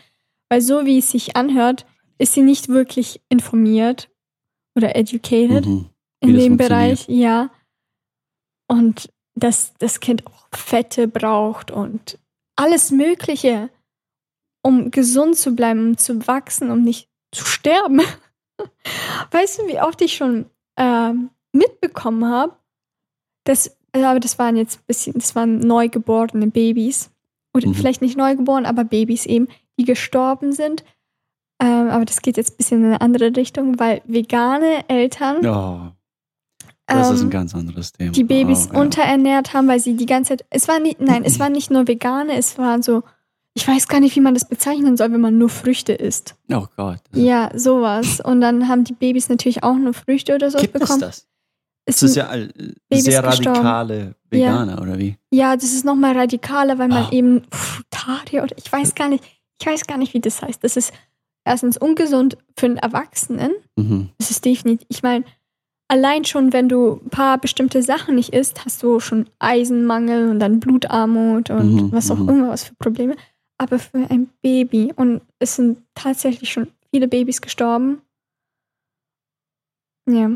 Weil so wie es sich anhört, ist sie nicht wirklich informiert oder educated Mhm. in dem. Bereich, ja. Und dass das Kind auch Fette braucht und alles Mögliche, um gesund zu bleiben, um zu wachsen, um nicht zu sterben. [LAUGHS] Weißt du, wie oft ich schon ähm, mitbekommen habe, dass, äh, aber das waren jetzt ein bisschen, das waren neugeborene Babys. Oder Mhm. vielleicht nicht neugeboren, aber Babys eben, die gestorben sind. Ähm, aber das geht jetzt ein bisschen in eine andere Richtung, weil vegane Eltern Ja, das ist ähm, ein ganz anderes Thema. die Babys Oh, ja. unterernährt haben, weil sie die ganze Zeit, es war nicht, nein, es waren nicht nur vegane, es waren so ich weiß gar nicht, wie man das bezeichnen soll, wenn man nur Früchte isst. Oh Gott. Ja, sowas. Und dann haben die Babys natürlich auch nur Früchte oder so Gibt es bekommen. das? Es Das ist sind- ja all- Babys sehr gestorben. radikale Veganer, oder wie? Ja, das ist nochmal radikaler, weil man Ah. eben Frutarier oder ich weiß gar nicht, ich weiß gar nicht, wie das heißt. Das ist erstens ungesund für einen Erwachsenen. Mhm. Das ist definitiv, ich meine, allein schon, wenn du ein paar bestimmte Sachen nicht isst, hast du schon Eisenmangel und dann Blutarmut und Mhm, was auch mhm. immer was für Probleme. Aber für ein Baby und es sind tatsächlich schon viele Babys gestorben. Ja,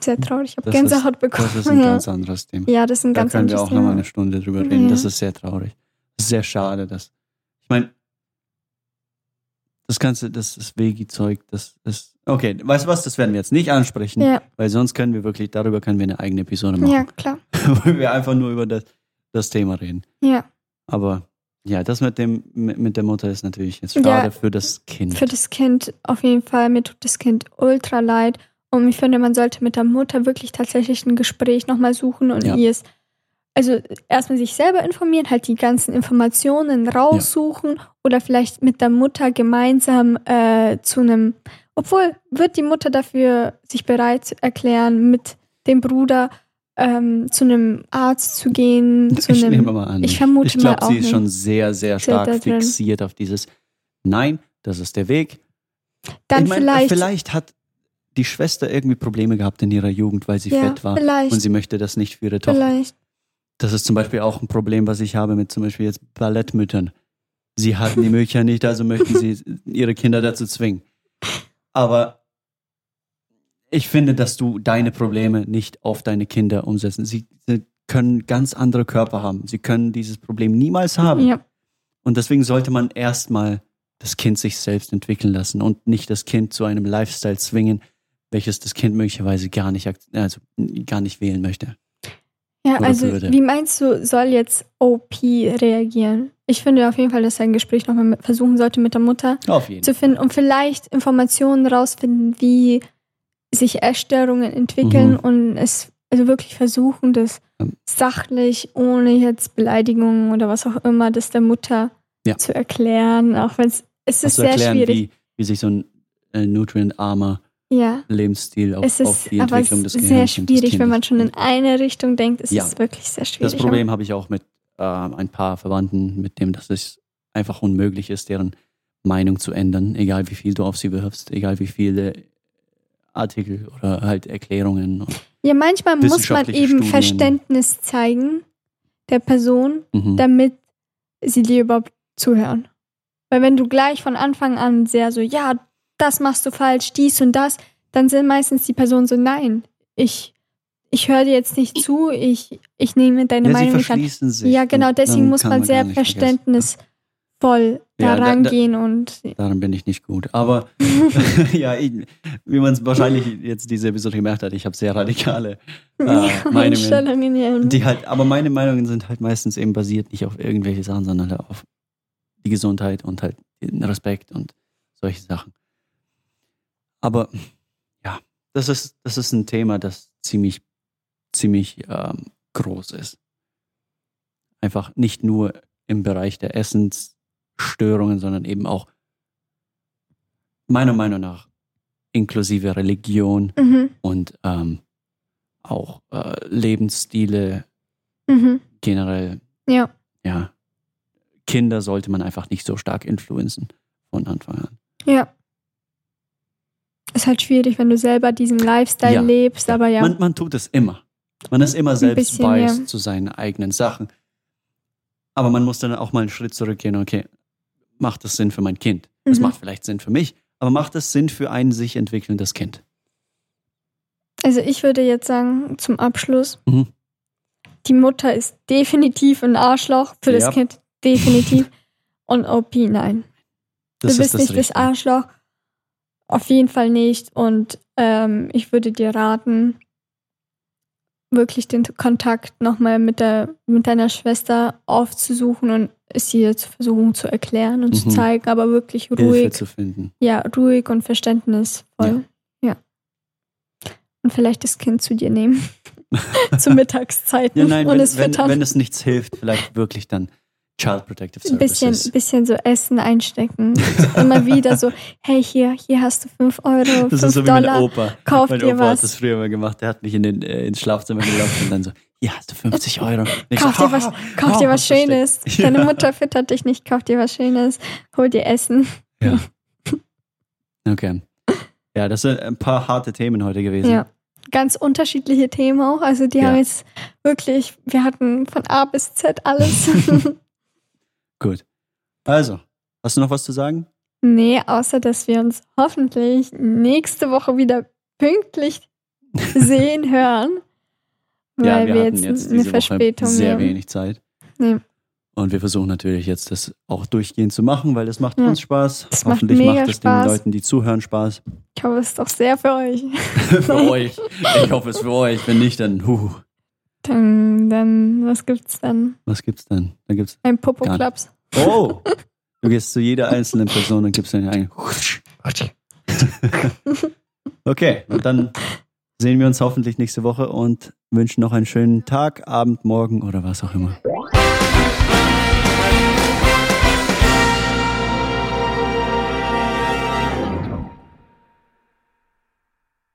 sehr traurig. Ich habe ist- Gänsehaut bekommen. Das ist ein ja. ganz anderes Thema. ja, das ist ein Da ganz können wir anderes auch nochmal Thema. eine Stunde drüber reden. Ja. Das ist sehr traurig. Sehr schade, dass. Ich meine, das ganze, das ist Vegi-Zeug, das ist. Okay, weißt du was? Das werden wir jetzt nicht ansprechen, Ja, weil sonst können wir wirklich, darüber können wir eine eigene Episode machen. ja, klar. [LAUGHS] Wo wir einfach nur über das, das Thema reden. Ja, Aber ja, das mit dem mit, der Mutter ist natürlich jetzt Ja. schade für das Kind. für das Kind auf jeden Fall. Mir tut das Kind ultra leid. Und ich finde, man sollte mit der Mutter wirklich tatsächlich ein Gespräch nochmal suchen und Ja. ihr es, also erstmal sich selber informieren, halt die ganzen Informationen raussuchen oder vielleicht mit der Mutter gemeinsam äh, zu einem, obwohl wird die Mutter dafür sich bereit erklären, mit dem Bruder ähm, zu einem Arzt zu gehen, zu ich einem, nehme mal an. ich vermute ich glaube, mal auch sie ist schon sehr, sehr stark fixiert auf dieses Nein, das ist der Weg. dann ich mein, vielleicht, vielleicht hat die Schwester irgendwie Probleme gehabt in ihrer Jugend, weil sie ja, fett war. vielleicht, Und sie möchte das nicht für ihre Tochter. vielleicht, Das ist zum Beispiel auch ein Problem, was ich habe mit zum Beispiel jetzt Ballettmüttern. Sie hatten die Möglichkeit nicht, also möchten sie ihre Kinder dazu zwingen. Aber ich finde, dass du deine Probleme nicht auf deine Kinder umsetzen. Sie, können ganz andere Körper haben. Sie können dieses Problem niemals haben. ja. Und deswegen sollte man erstmal das Kind sich selbst entwickeln lassen und nicht das Kind zu einem Lifestyle zwingen, welches das Kind möglicherweise gar nicht, also gar nicht wählen möchte. Ja, Oder also würde. wie meinst du, soll jetzt OP reagieren? Ich finde auf jeden Fall, dass er ein Gespräch nochmal versuchen sollte mit der Mutter zu finden und vielleicht Informationen rausfinden, wie sich Essstörungen entwickeln Mhm. und es also wirklich versuchen, das Ähm. sachlich, ohne jetzt Beleidigungen oder was auch immer, das der Mutter Ja. zu erklären, auch wenn es es ist zu sehr erklären, schwierig. wie, wie sich so ein äh, nutrientarmer ja. Lebensstil auf, Es auf ist die aber Entwicklung des sehr Gehirns und des schwierig, wenn man schon in eine Richtung denkt. Es Ja. ist wirklich sehr schwierig. Das Problem habe ich auch mit äh, ein paar Verwandten, mit dem, dass es einfach unmöglich ist, deren Meinung zu ändern, egal wie viel du auf sie wirfst, egal wie viele Artikel oder halt Erklärungen. Ja, manchmal muss man eben Studien. Verständnis zeigen der Person, mhm. damit sie dir überhaupt zuhören. Weil wenn du gleich von Anfang an sehr so, ja, das machst du falsch, dies und das, dann sind meistens die Personen so, nein, ich, ich höre dir jetzt nicht zu, ich, ich nehme deine ja, Meinung nicht an. Ja, genau, deswegen muss man gar sehr verständnisvoll Ja, da da- da- rangehen und Darin bin ich nicht gut. Aber [LAUGHS] [LAUGHS] ja, ich, wie man es wahrscheinlich jetzt diese Episode gemerkt hat, ich habe sehr radikale äh, [LAUGHS] ja, Meinungen. Die halt, aber meine Meinungen sind halt meistens eben basiert nicht auf irgendwelche Sachen, sondern halt auf die Gesundheit und halt den Respekt und solche Sachen. Aber ja, das ist, das ist ein Thema, das ziemlich, ziemlich ähm, groß ist. Einfach nicht nur im Bereich der Essensstörungen, sondern eben auch meiner Meinung nach inklusive Religion Mhm, und ähm, auch äh, Lebensstile mhm, generell. ja. Ja, Kinder sollte man einfach nicht so stark influenzen von Anfang an. Ja. Ist halt schwierig, wenn du selber diesen Lifestyle Ja. lebst, aber ja. Man, man tut es immer. Man ist immer selbst biased ja. zu seinen eigenen Sachen. Aber man muss dann auch mal einen Schritt zurückgehen. Okay, macht das Sinn für mein Kind? Das Mhm. macht vielleicht Sinn für mich, aber macht es Sinn für ein sich entwickelndes Kind? Also ich würde jetzt sagen, zum Abschluss, Mhm. die Mutter ist definitiv ein Arschloch für Ja. das Kind. Definitiv. [LAUGHS] Und OP, nein. Das du bist nicht das Richtige. Arschloch. Auf jeden Fall nicht. Und ähm, ich würde dir raten, wirklich den Kontakt nochmal mit, der, mit deiner Schwester aufzusuchen und es ihr zu versuchen zu erklären und zu Mhm. zeigen, aber wirklich Hilfe ruhig. zu finden. Ja, ruhig und verständnisvoll. Ja. Und vielleicht das Kind zu dir nehmen. [LAUGHS] zu Mittagszeiten Ja, nein, und wenn, es wenn, füttern. wenn es nichts hilft, vielleicht wirklich dann Child Protective Ein bisschen, Services. bisschen so Essen einstecken. So [LAUGHS] immer wieder so, hey, hier, hier hast du 5 Euro, 5 Das ist so wie mein. Opa. kauf mein dir Opa hat was. das früher mal gemacht. Der hat mich in den, äh, ins Schlafzimmer gelockt und dann so, hier hast du 50 Euro. Kauf so, dir was, "Ha, kauf dir was versteckt." Schönes. [LAUGHS] Ja. Deine Mutter füttert dich nicht, kauf dir was Schönes. Hol dir Essen. Ja. [LAUGHS] Okay. Ja, das sind ein paar harte Themen heute gewesen. Ja. Ganz unterschiedliche Themen auch. Also die Ja. haben jetzt wirklich, wir hatten von A bis Z alles. Gut. Also, hast du noch was zu sagen? nee, außer dass wir uns hoffentlich nächste Woche wieder pünktlich sehen, [LAUGHS] hören. Weil ja, wir, wir, jetzt, jetzt eine Verspätung Woche sehr haben. wenig Zeit. Nee. Und wir versuchen natürlich jetzt das auch durchgehend zu machen, weil das macht Ja. uns Spaß. Das macht Hoffentlich mega macht es Spaß. den Leuten, die zuhören, Spaß. Ich hoffe, es ist doch sehr für euch. [LAUGHS] für euch. Ich hoffe es für euch. Wenn nicht, dann, huh, Dann, dann was gibt's dann? was gibt's dann? Da gibt's. Ein Popo Gar Clubs. Oh! Du gehst zu jeder einzelnen Person und gibst dann einen. Okay, und dann sehen wir uns hoffentlich nächste Woche und wünschen noch einen schönen Tag, Abend, Morgen oder was auch immer.